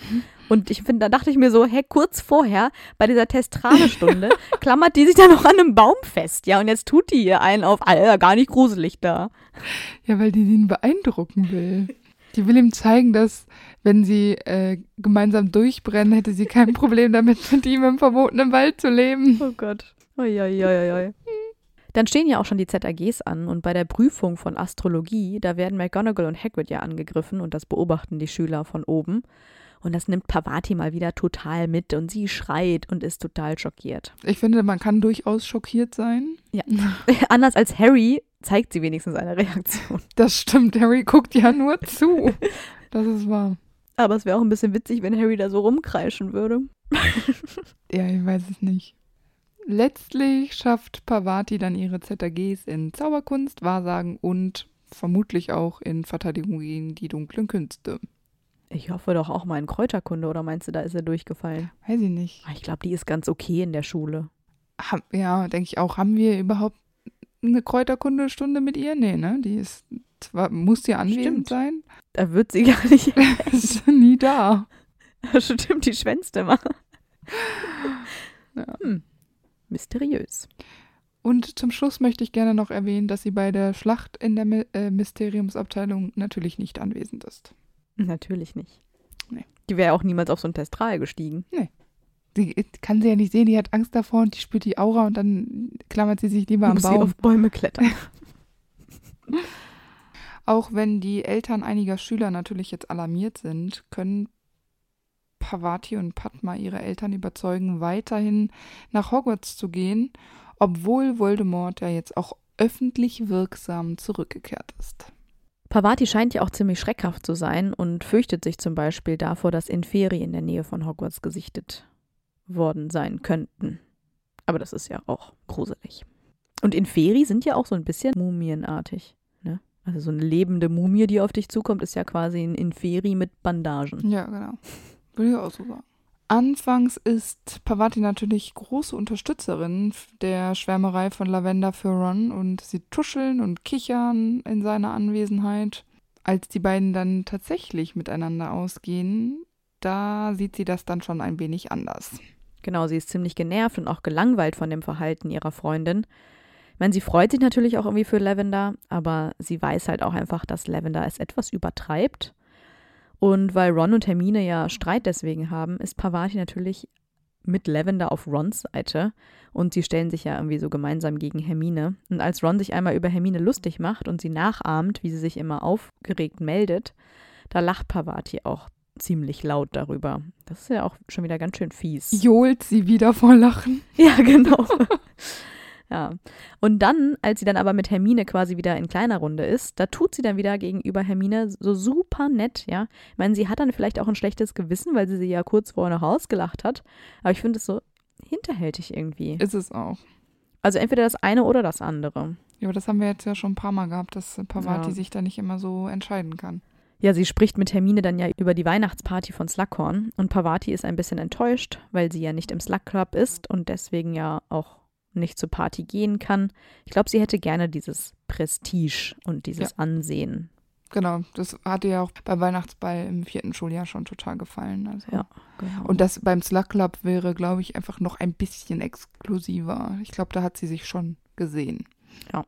Und ich finde, da dachte ich mir so, hä, kurz vorher bei dieser Testrale-Stunde klammert die sich dann noch an einem Baum fest, ja, und jetzt tut die ihr einen auf, Alter, gar nicht gruselig da. Ja, weil die ihn beeindrucken will. Die will ihm zeigen, dass, wenn sie äh, gemeinsam durchbrennen, hätte sie kein Problem damit, mit ihm im verbotenen Wald zu leben. Oh Gott. Uiuiuiui. Dann stehen ja auch schon die ZAGs an und bei der Prüfung von Astrologie, da werden McGonagall und Hagrid ja angegriffen und das beobachten die Schüler von oben. Und das nimmt Pavati mal wieder total mit und sie schreit und ist total schockiert. Ich finde, man kann durchaus schockiert sein. Ja. Anders als Harry zeigt sie wenigstens eine Reaktion. Das stimmt, Harry guckt ja nur zu. Das ist wahr. Aber es wäre auch ein bisschen witzig, wenn Harry da so rumkreischen würde. ja, ich weiß es nicht. Letztlich schafft Pavati dann ihre ZAGs in Zauberkunst, Wahrsagen und vermutlich auch in Verteidigung gegen die dunklen Künste. Ich hoffe doch auch mal in Kräuterkunde, oder meinst du, da ist er durchgefallen? Weiß ich nicht. Ah, ich glaube, die ist ganz okay in der Schule. ja, denke ich auch. Haben wir überhaupt eine Kräuterkundestunde mit ihr? Nee, ne? Die ist zwar, muss ja anwesend Stimmt. sein. Da wird sie gar nicht. ist nie da. Stimmt, die schwänzt immer. Ja. Hm. Mysteriös. Und zum Schluss möchte ich gerne noch erwähnen, dass sie bei der Schlacht in der äh, Mysteriumsabteilung natürlich nicht anwesend ist. Natürlich nicht. Nee. Die wäre auch niemals auf so ein Testral gestiegen. Nee. Die kann sie ja nicht sehen, die hat Angst davor und die spürt die Aura und dann klammert sie sich lieber am Baum. Sie auf Bäume klettern. auch wenn die Eltern einiger Schüler natürlich jetzt alarmiert sind, können Pavati und Padma ihre Eltern überzeugen, weiterhin nach Hogwarts zu gehen, obwohl Voldemort ja jetzt auch öffentlich wirksam zurückgekehrt ist. Pavati scheint ja auch ziemlich schreckhaft zu sein und fürchtet sich zum Beispiel davor, dass Inferi in der Nähe von Hogwarts gesichtet worden sein könnten. Aber das ist ja auch gruselig. Und Inferi sind ja auch so ein bisschen mumienartig. Ne? Also so eine lebende Mumie, die auf dich zukommt, ist ja quasi ein Inferi mit Bandagen. Ja, genau. Würde ich auch so sagen. Anfangs ist Pavati natürlich große Unterstützerin der Schwärmerei von Lavender für Ron und sie tuscheln und kichern in seiner Anwesenheit. Als die beiden dann tatsächlich miteinander ausgehen, da sieht sie das dann schon ein wenig anders. Genau, sie ist ziemlich genervt und auch gelangweilt von dem Verhalten ihrer Freundin. Ich meine, sie freut sich natürlich auch irgendwie für Lavender, aber sie weiß halt auch einfach, dass Lavender es etwas übertreibt und weil Ron und Hermine ja Streit deswegen haben, ist Pavati natürlich mit Lavender auf Rons Seite und sie stellen sich ja irgendwie so gemeinsam gegen Hermine. Und als Ron sich einmal über Hermine lustig macht und sie nachahmt, wie sie sich immer aufgeregt meldet, da lacht Pavati auch ziemlich laut darüber. Das ist ja auch schon wieder ganz schön fies. Johlt sie wieder vor Lachen. Ja, genau. Ja. Und dann, als sie dann aber mit Hermine quasi wieder in kleiner Runde ist, da tut sie dann wieder gegenüber Hermine so super nett, ja. Ich meine, sie hat dann vielleicht auch ein schlechtes Gewissen, weil sie sie ja kurz vorher noch ausgelacht hat. Aber ich finde es so hinterhältig irgendwie. Ist es auch. Also entweder das eine oder das andere. Ja, aber das haben wir jetzt ja schon ein paar Mal gehabt, dass Pavati ja. sich da nicht immer so entscheiden kann. Ja, sie spricht mit Hermine dann ja über die Weihnachtsparty von Slughorn und Pavati ist ein bisschen enttäuscht, weil sie ja nicht im Slug Club ist und deswegen ja auch nicht zur Party gehen kann. Ich glaube, sie hätte gerne dieses Prestige und dieses ja. Ansehen. Genau, das hatte ja auch beim Weihnachtsball im vierten Schuljahr schon total gefallen. Also. Ja, genau. Und das beim Slug Club wäre, glaube ich, einfach noch ein bisschen exklusiver. Ich glaube, da hat sie sich schon gesehen. Ja.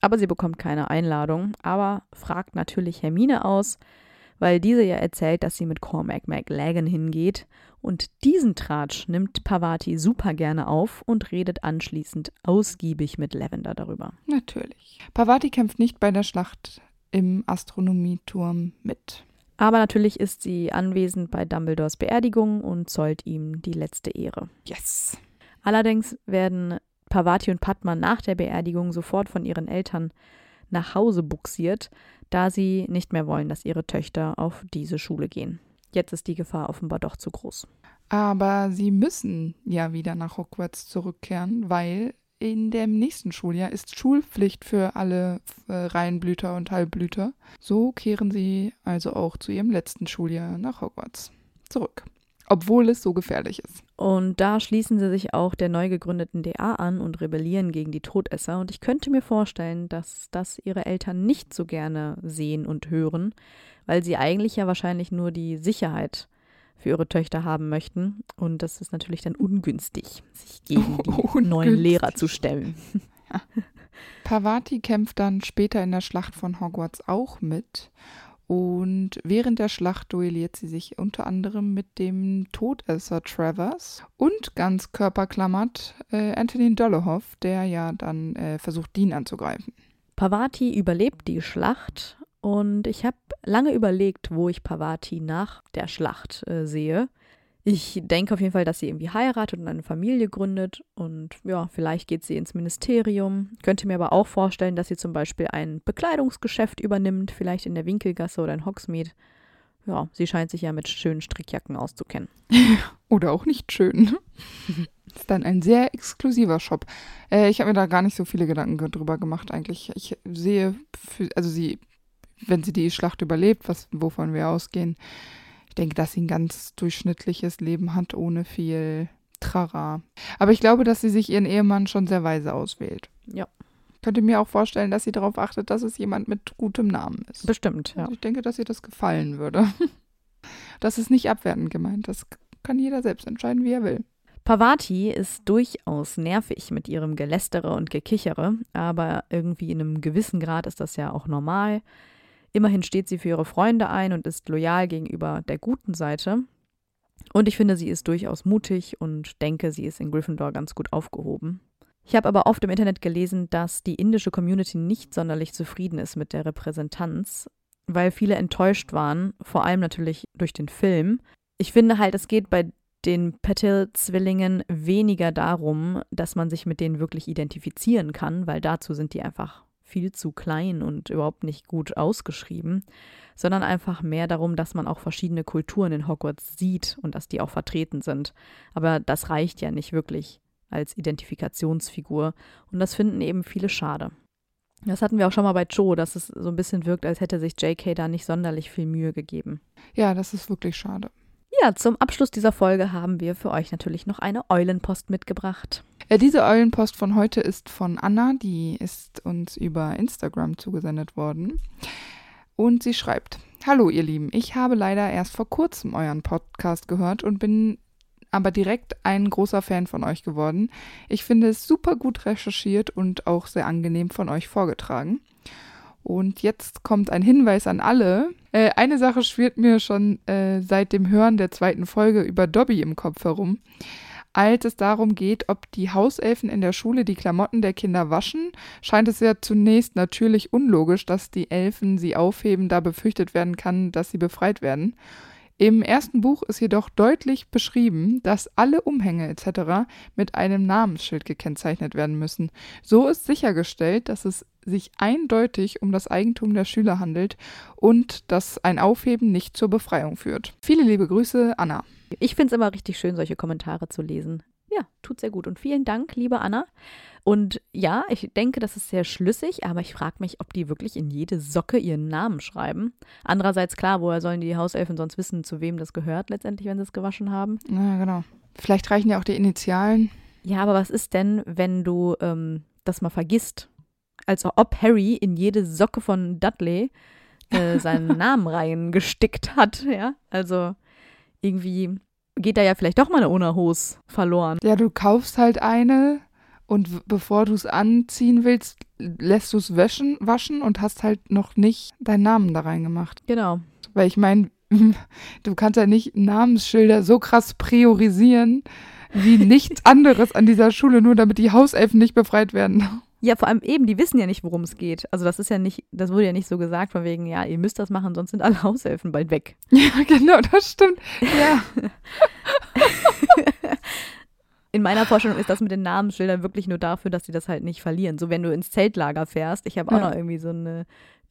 Aber sie bekommt keine Einladung, aber fragt natürlich Hermine aus, weil diese ja erzählt, dass sie mit Cormac McLagan hingeht. Und diesen Tratsch nimmt Pavati super gerne auf und redet anschließend ausgiebig mit Lavender darüber. Natürlich. Pavati kämpft nicht bei der Schlacht im Astronomieturm mit. Aber natürlich ist sie anwesend bei Dumbledores Beerdigung und zollt ihm die letzte Ehre. Yes. Allerdings werden Pavati und Padma nach der Beerdigung sofort von ihren Eltern nach Hause buxiert, da sie nicht mehr wollen, dass ihre Töchter auf diese Schule gehen. Jetzt ist die Gefahr offenbar doch zu groß. Aber sie müssen ja wieder nach Hogwarts zurückkehren, weil in dem nächsten Schuljahr ist Schulpflicht für alle äh, Reihenblüter und Halbblüter. So kehren sie also auch zu ihrem letzten Schuljahr nach Hogwarts zurück obwohl es so gefährlich ist. Und da schließen sie sich auch der neu gegründeten DA an und rebellieren gegen die Todesser. Und ich könnte mir vorstellen, dass das ihre Eltern nicht so gerne sehen und hören, weil sie eigentlich ja wahrscheinlich nur die Sicherheit für ihre Töchter haben möchten. Und das ist natürlich dann ungünstig, sich gegen die oh, neuen Lehrer zu stellen. Ja. Pavati kämpft dann später in der Schlacht von Hogwarts auch mit Und während der Schlacht duelliert sie sich unter anderem mit dem Todesser Travers und ganz körperklammert äh, Anthony Dolohov, der ja dann äh, versucht, Dean anzugreifen. Pavati überlebt die Schlacht und ich habe lange überlegt, wo ich Pavati nach der Schlacht äh, sehe. Ich denke auf jeden Fall, dass sie irgendwie heiratet und eine Familie gründet und ja, vielleicht geht sie ins Ministerium. Könnte mir aber auch vorstellen, dass sie zum Beispiel ein Bekleidungsgeschäft übernimmt, vielleicht in der Winkelgasse oder in Hogsmeade. Ja, sie scheint sich ja mit schönen Strickjacken auszukennen. Oder auch nicht schön. ist dann ein sehr exklusiver Shop. Äh, ich habe mir da gar nicht so viele Gedanken drüber gemacht eigentlich. Ich sehe, für, also sie, wenn sie die Schlacht überlebt, was, wovon wir ausgehen, ich denke, dass sie ein ganz durchschnittliches Leben hat, ohne viel Trara. Aber ich glaube, dass sie sich ihren Ehemann schon sehr weise auswählt. Ja. Ich könnte mir auch vorstellen, dass sie darauf achtet, dass es jemand mit gutem Namen ist. Bestimmt, ja. Also ich denke, dass ihr das gefallen würde. Das ist nicht abwertend gemeint. Das kann jeder selbst entscheiden, wie er will. Pavati ist durchaus nervig mit ihrem Gelästere und Gekichere, aber irgendwie in einem gewissen Grad ist das ja auch normal. Immerhin steht sie für ihre Freunde ein und ist loyal gegenüber der guten Seite. Und ich finde, sie ist durchaus mutig und denke, sie ist in Gryffindor ganz gut aufgehoben. Ich habe aber oft im Internet gelesen, dass die indische Community nicht sonderlich zufrieden ist mit der Repräsentanz, weil viele enttäuscht waren, vor allem natürlich durch den Film. Ich finde halt, es geht bei den Patil-Zwillingen weniger darum, dass man sich mit denen wirklich identifizieren kann, weil dazu sind die einfach viel zu klein und überhaupt nicht gut ausgeschrieben, sondern einfach mehr darum, dass man auch verschiedene Kulturen in Hogwarts sieht und dass die auch vertreten sind. Aber das reicht ja nicht wirklich als Identifikationsfigur und das finden eben viele schade. Das hatten wir auch schon mal bei Joe, dass es so ein bisschen wirkt, als hätte sich JK da nicht sonderlich viel Mühe gegeben. Ja, das ist wirklich schade. Ja, zum Abschluss dieser Folge haben wir für euch natürlich noch eine Eulenpost mitgebracht. Äh, diese Eulenpost von heute ist von Anna, die ist uns über Instagram zugesendet worden. Und sie schreibt: Hallo, ihr Lieben, ich habe leider erst vor kurzem euren Podcast gehört und bin aber direkt ein großer Fan von euch geworden. Ich finde es super gut recherchiert und auch sehr angenehm von euch vorgetragen. Und jetzt kommt ein Hinweis an alle. Äh, eine Sache schwirrt mir schon äh, seit dem Hören der zweiten Folge über Dobby im Kopf herum. Als es darum geht, ob die Hauselfen in der Schule die Klamotten der Kinder waschen, scheint es ja zunächst natürlich unlogisch, dass die Elfen sie aufheben, da befürchtet werden kann, dass sie befreit werden. Im ersten Buch ist jedoch deutlich beschrieben, dass alle Umhänge etc. mit einem Namensschild gekennzeichnet werden müssen. So ist sichergestellt, dass es sich eindeutig um das Eigentum der Schüler handelt und dass ein Aufheben nicht zur Befreiung führt. Viele liebe Grüße, Anna. Ich finde es immer richtig schön, solche Kommentare zu lesen. Ja, tut sehr gut. Und vielen Dank, liebe Anna. Und ja, ich denke, das ist sehr schlüssig, aber ich frage mich, ob die wirklich in jede Socke ihren Namen schreiben. Andererseits, klar, woher sollen die Hauselfen sonst wissen, zu wem das gehört letztendlich, wenn sie es gewaschen haben? Na, genau. Vielleicht reichen ja auch die Initialen. Ja, aber was ist denn, wenn du ähm, das mal vergisst? als ob Harry in jede Socke von Dudley äh, seinen Namen reingestickt hat, ja. Also irgendwie geht da ja vielleicht doch mal eine Unterhose verloren. Ja, du kaufst halt eine und bevor du es anziehen willst, lässt du es waschen, waschen und hast halt noch nicht deinen Namen da reingemacht. Genau. Weil ich meine, du kannst ja nicht Namensschilder so krass priorisieren wie nichts anderes an dieser Schule, nur damit die Hauselfen nicht befreit werden. Ja, vor allem eben, die wissen ja nicht, worum es geht. Also das ist ja nicht, das wurde ja nicht so gesagt, von wegen, ja, ihr müsst das machen, sonst sind alle Hauselfen bald weg. Ja, genau, das stimmt. Ja. In meiner Vorstellung ist das mit den Namensschildern wirklich nur dafür, dass sie das halt nicht verlieren. So, wenn du ins Zeltlager fährst, ich habe auch ja. noch irgendwie so eine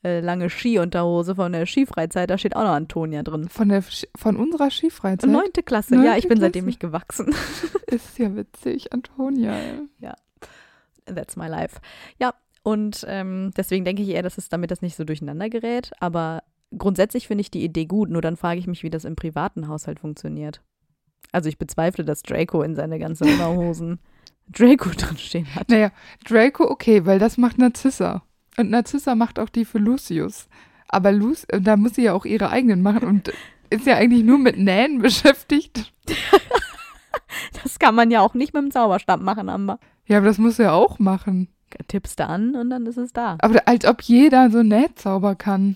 äh, lange Skiunterhose von der Skifreizeit, da steht auch noch Antonia drin. Von, der, von unserer Skifreizeit? Neunte Klasse, Neunte ja, ich bin Klasse. seitdem nicht gewachsen. Ist ja witzig, Antonia. Ja. That's my life. Ja, und ähm, deswegen denke ich eher, dass es damit das nicht so durcheinander gerät. Aber grundsätzlich finde ich die Idee gut, nur dann frage ich mich, wie das im privaten Haushalt funktioniert. Also ich bezweifle, dass Draco in seine ganzen Unterhosen Draco drinstehen hat. Naja, Draco okay, weil das macht Narzissa. Und Narzissa macht auch die für Lucius. Aber Luc äh, da muss sie ja auch ihre eigenen machen und ist ja eigentlich nur mit Nähen beschäftigt. das kann man ja auch nicht mit dem Zauberstab machen, Amber. Ja, aber das muss er auch machen. Tippst du an und dann ist es da. Aber als ob jeder so Nähzauber kann.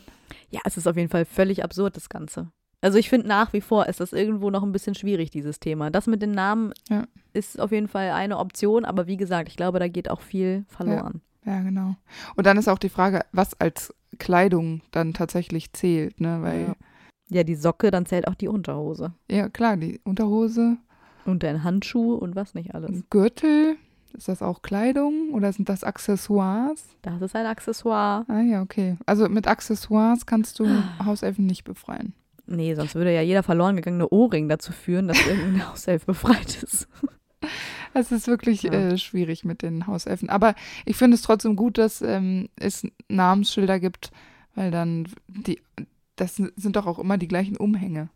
Ja, es ist auf jeden Fall völlig absurd, das Ganze. Also ich finde nach wie vor ist das irgendwo noch ein bisschen schwierig, dieses Thema. Das mit den Namen Ja. ist auf jeden Fall eine Option, aber wie gesagt, ich glaube, da geht auch viel verloren. Ja, genau. Und dann ist auch die Frage, was als Kleidung dann tatsächlich zählt, ne? Weil, Ja. Ja, die Socke, dann zählt auch die Unterhose. ja, klar, die Unterhose, Und dein Handschuh und was nicht alles. Gürtel, ist das auch Kleidung oder sind das Accessoires? Das ist ein Accessoire. Ah ja, okay. Also mit Accessoires kannst du Hauselfen nicht befreien. Nee, sonst würde ja jeder verloren gegangene Ohrring dazu führen, dass irgendein Hauself befreit ist. Es ist wirklich Ja. äh, schwierig mit den Hauselfen. Aber ich finde es trotzdem gut, dass ähm, es Namensschilder gibt, weil dann die, das sind doch auch immer die gleichen Umhänge.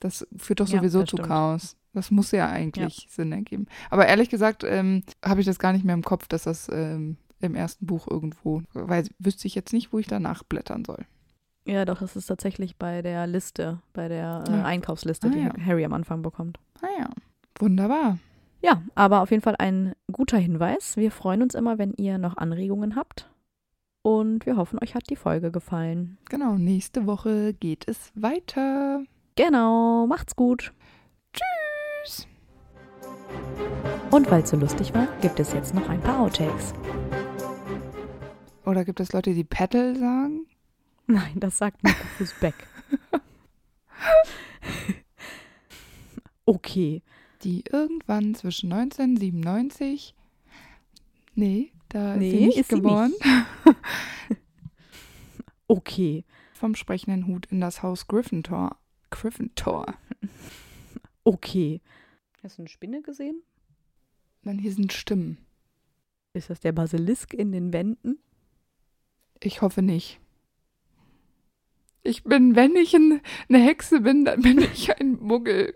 Das führt doch Ja, sowieso das zu stimmt. Chaos. Das muss ja eigentlich Sinn ergeben. Aber ehrlich gesagt ähm, habe ich das gar nicht mehr im Kopf, dass das ähm, im ersten Buch irgendwo, weil wüsste ich jetzt nicht, wo ich danach blättern soll. Ja, doch, das ist tatsächlich bei der Liste, bei der äh, Ja. Einkaufsliste, Ah, die ja. Harry am Anfang bekommt. Naja, wunderbar. Ja, aber auf jeden Fall ein guter Hinweis. Wir freuen uns immer, wenn ihr noch Anregungen habt. Und wir hoffen, euch hat die Folge gefallen. Genau, nächste Woche geht es weiter. Genau, macht's gut. Und weil es so lustig war, gibt es jetzt noch ein paar Outtakes. Oder gibt es Leute, die Paddle sagen? Nein, das sagt Markus Beck. okay. die irgendwann zwischen 1997, nee, da ist Nee, sie nicht ist sie geboren, Okay. vom sprechenden Hut in das Haus Gryffindor. Gryffindor. Okay. Hast du eine Spinne gesehen? Dann hier sind Stimmen. Ist das der Basilisk in den Wänden? Ich hoffe nicht. Ich bin, wenn ich ein, eine Hexe bin, dann bin ich ein Muggel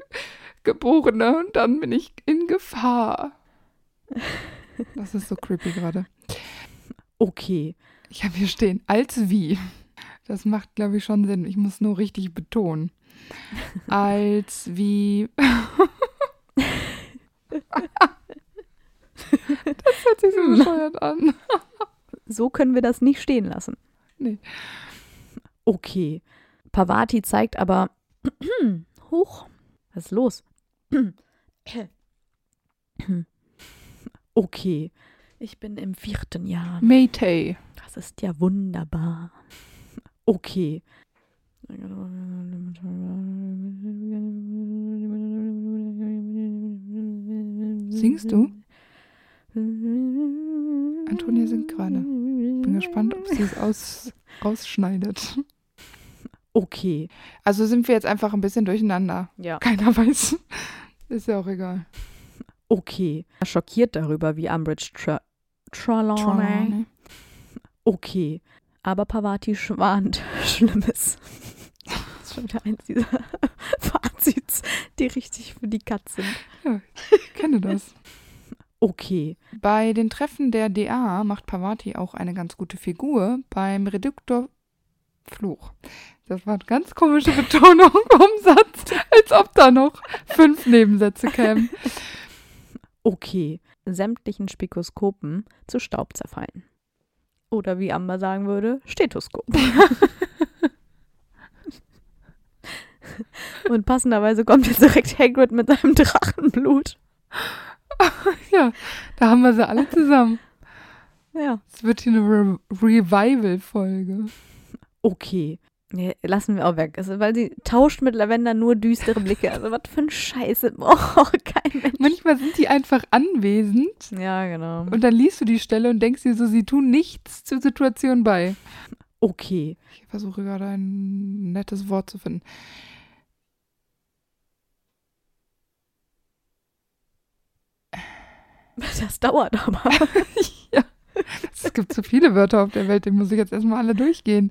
geborener und dann bin ich in Gefahr. Das ist so creepy gerade. Okay. Ich habe hier stehen, als wie. Das macht, glaube ich, schon Sinn. Ich muss nur richtig betonen. Als wie. Das hört sich so bescheuert an. So können wir das nicht stehen lassen. Nee. Okay. Pavati zeigt aber. Hoch. Was ist los? okay. Ich bin im vierten Jahr. Maytay. Das ist ja wunderbar. Okay. Singst du? Antonia singt gerade. Bin gespannt, ob sie es aus, rausschneidet. Okay. Also sind wir jetzt einfach ein bisschen durcheinander. Ja. Keiner weiß. Ist ja auch egal. Okay. Schockiert darüber, wie Umbridge tra Trelawney. Trelawney. Okay. Aber Pavati schwant Schlimmes. Das ist schon wieder eins dieser Fazits, die richtig für die Katz sind. Ich kenne das. Okay. Bei den Treffen der DA macht Pavati auch eine ganz gute Figur beim Reduktor Fluch. Das war eine ganz komische Betonung vom Satz, als ob da noch fünf Nebensätze kämen. Okay. Sämtlichen Spikoskopen zu Staub zerfallen. Oder wie Amber sagen würde, Stethoskop. Und passenderweise kommt jetzt direkt Hagrid mit seinem Drachenblut. Ja, da haben wir sie alle zusammen. Ja. Es wird hier eine Re Revival-Folge. Okay. Nee, lassen wir auch weg. Also, weil sie tauscht mit Lavender nur düstere Blicke. Also, was für ein Scheiße. Oh, kein Mensch. Manchmal sind die einfach anwesend Ja, genau. und dann liest du die Stelle und denkst dir so, sie tun nichts zur Situation bei. Okay. Ich versuche gerade ein nettes Wort zu finden. Das dauert aber. Es gibt so viele Wörter auf der Welt, die muss ich jetzt erstmal alle durchgehen.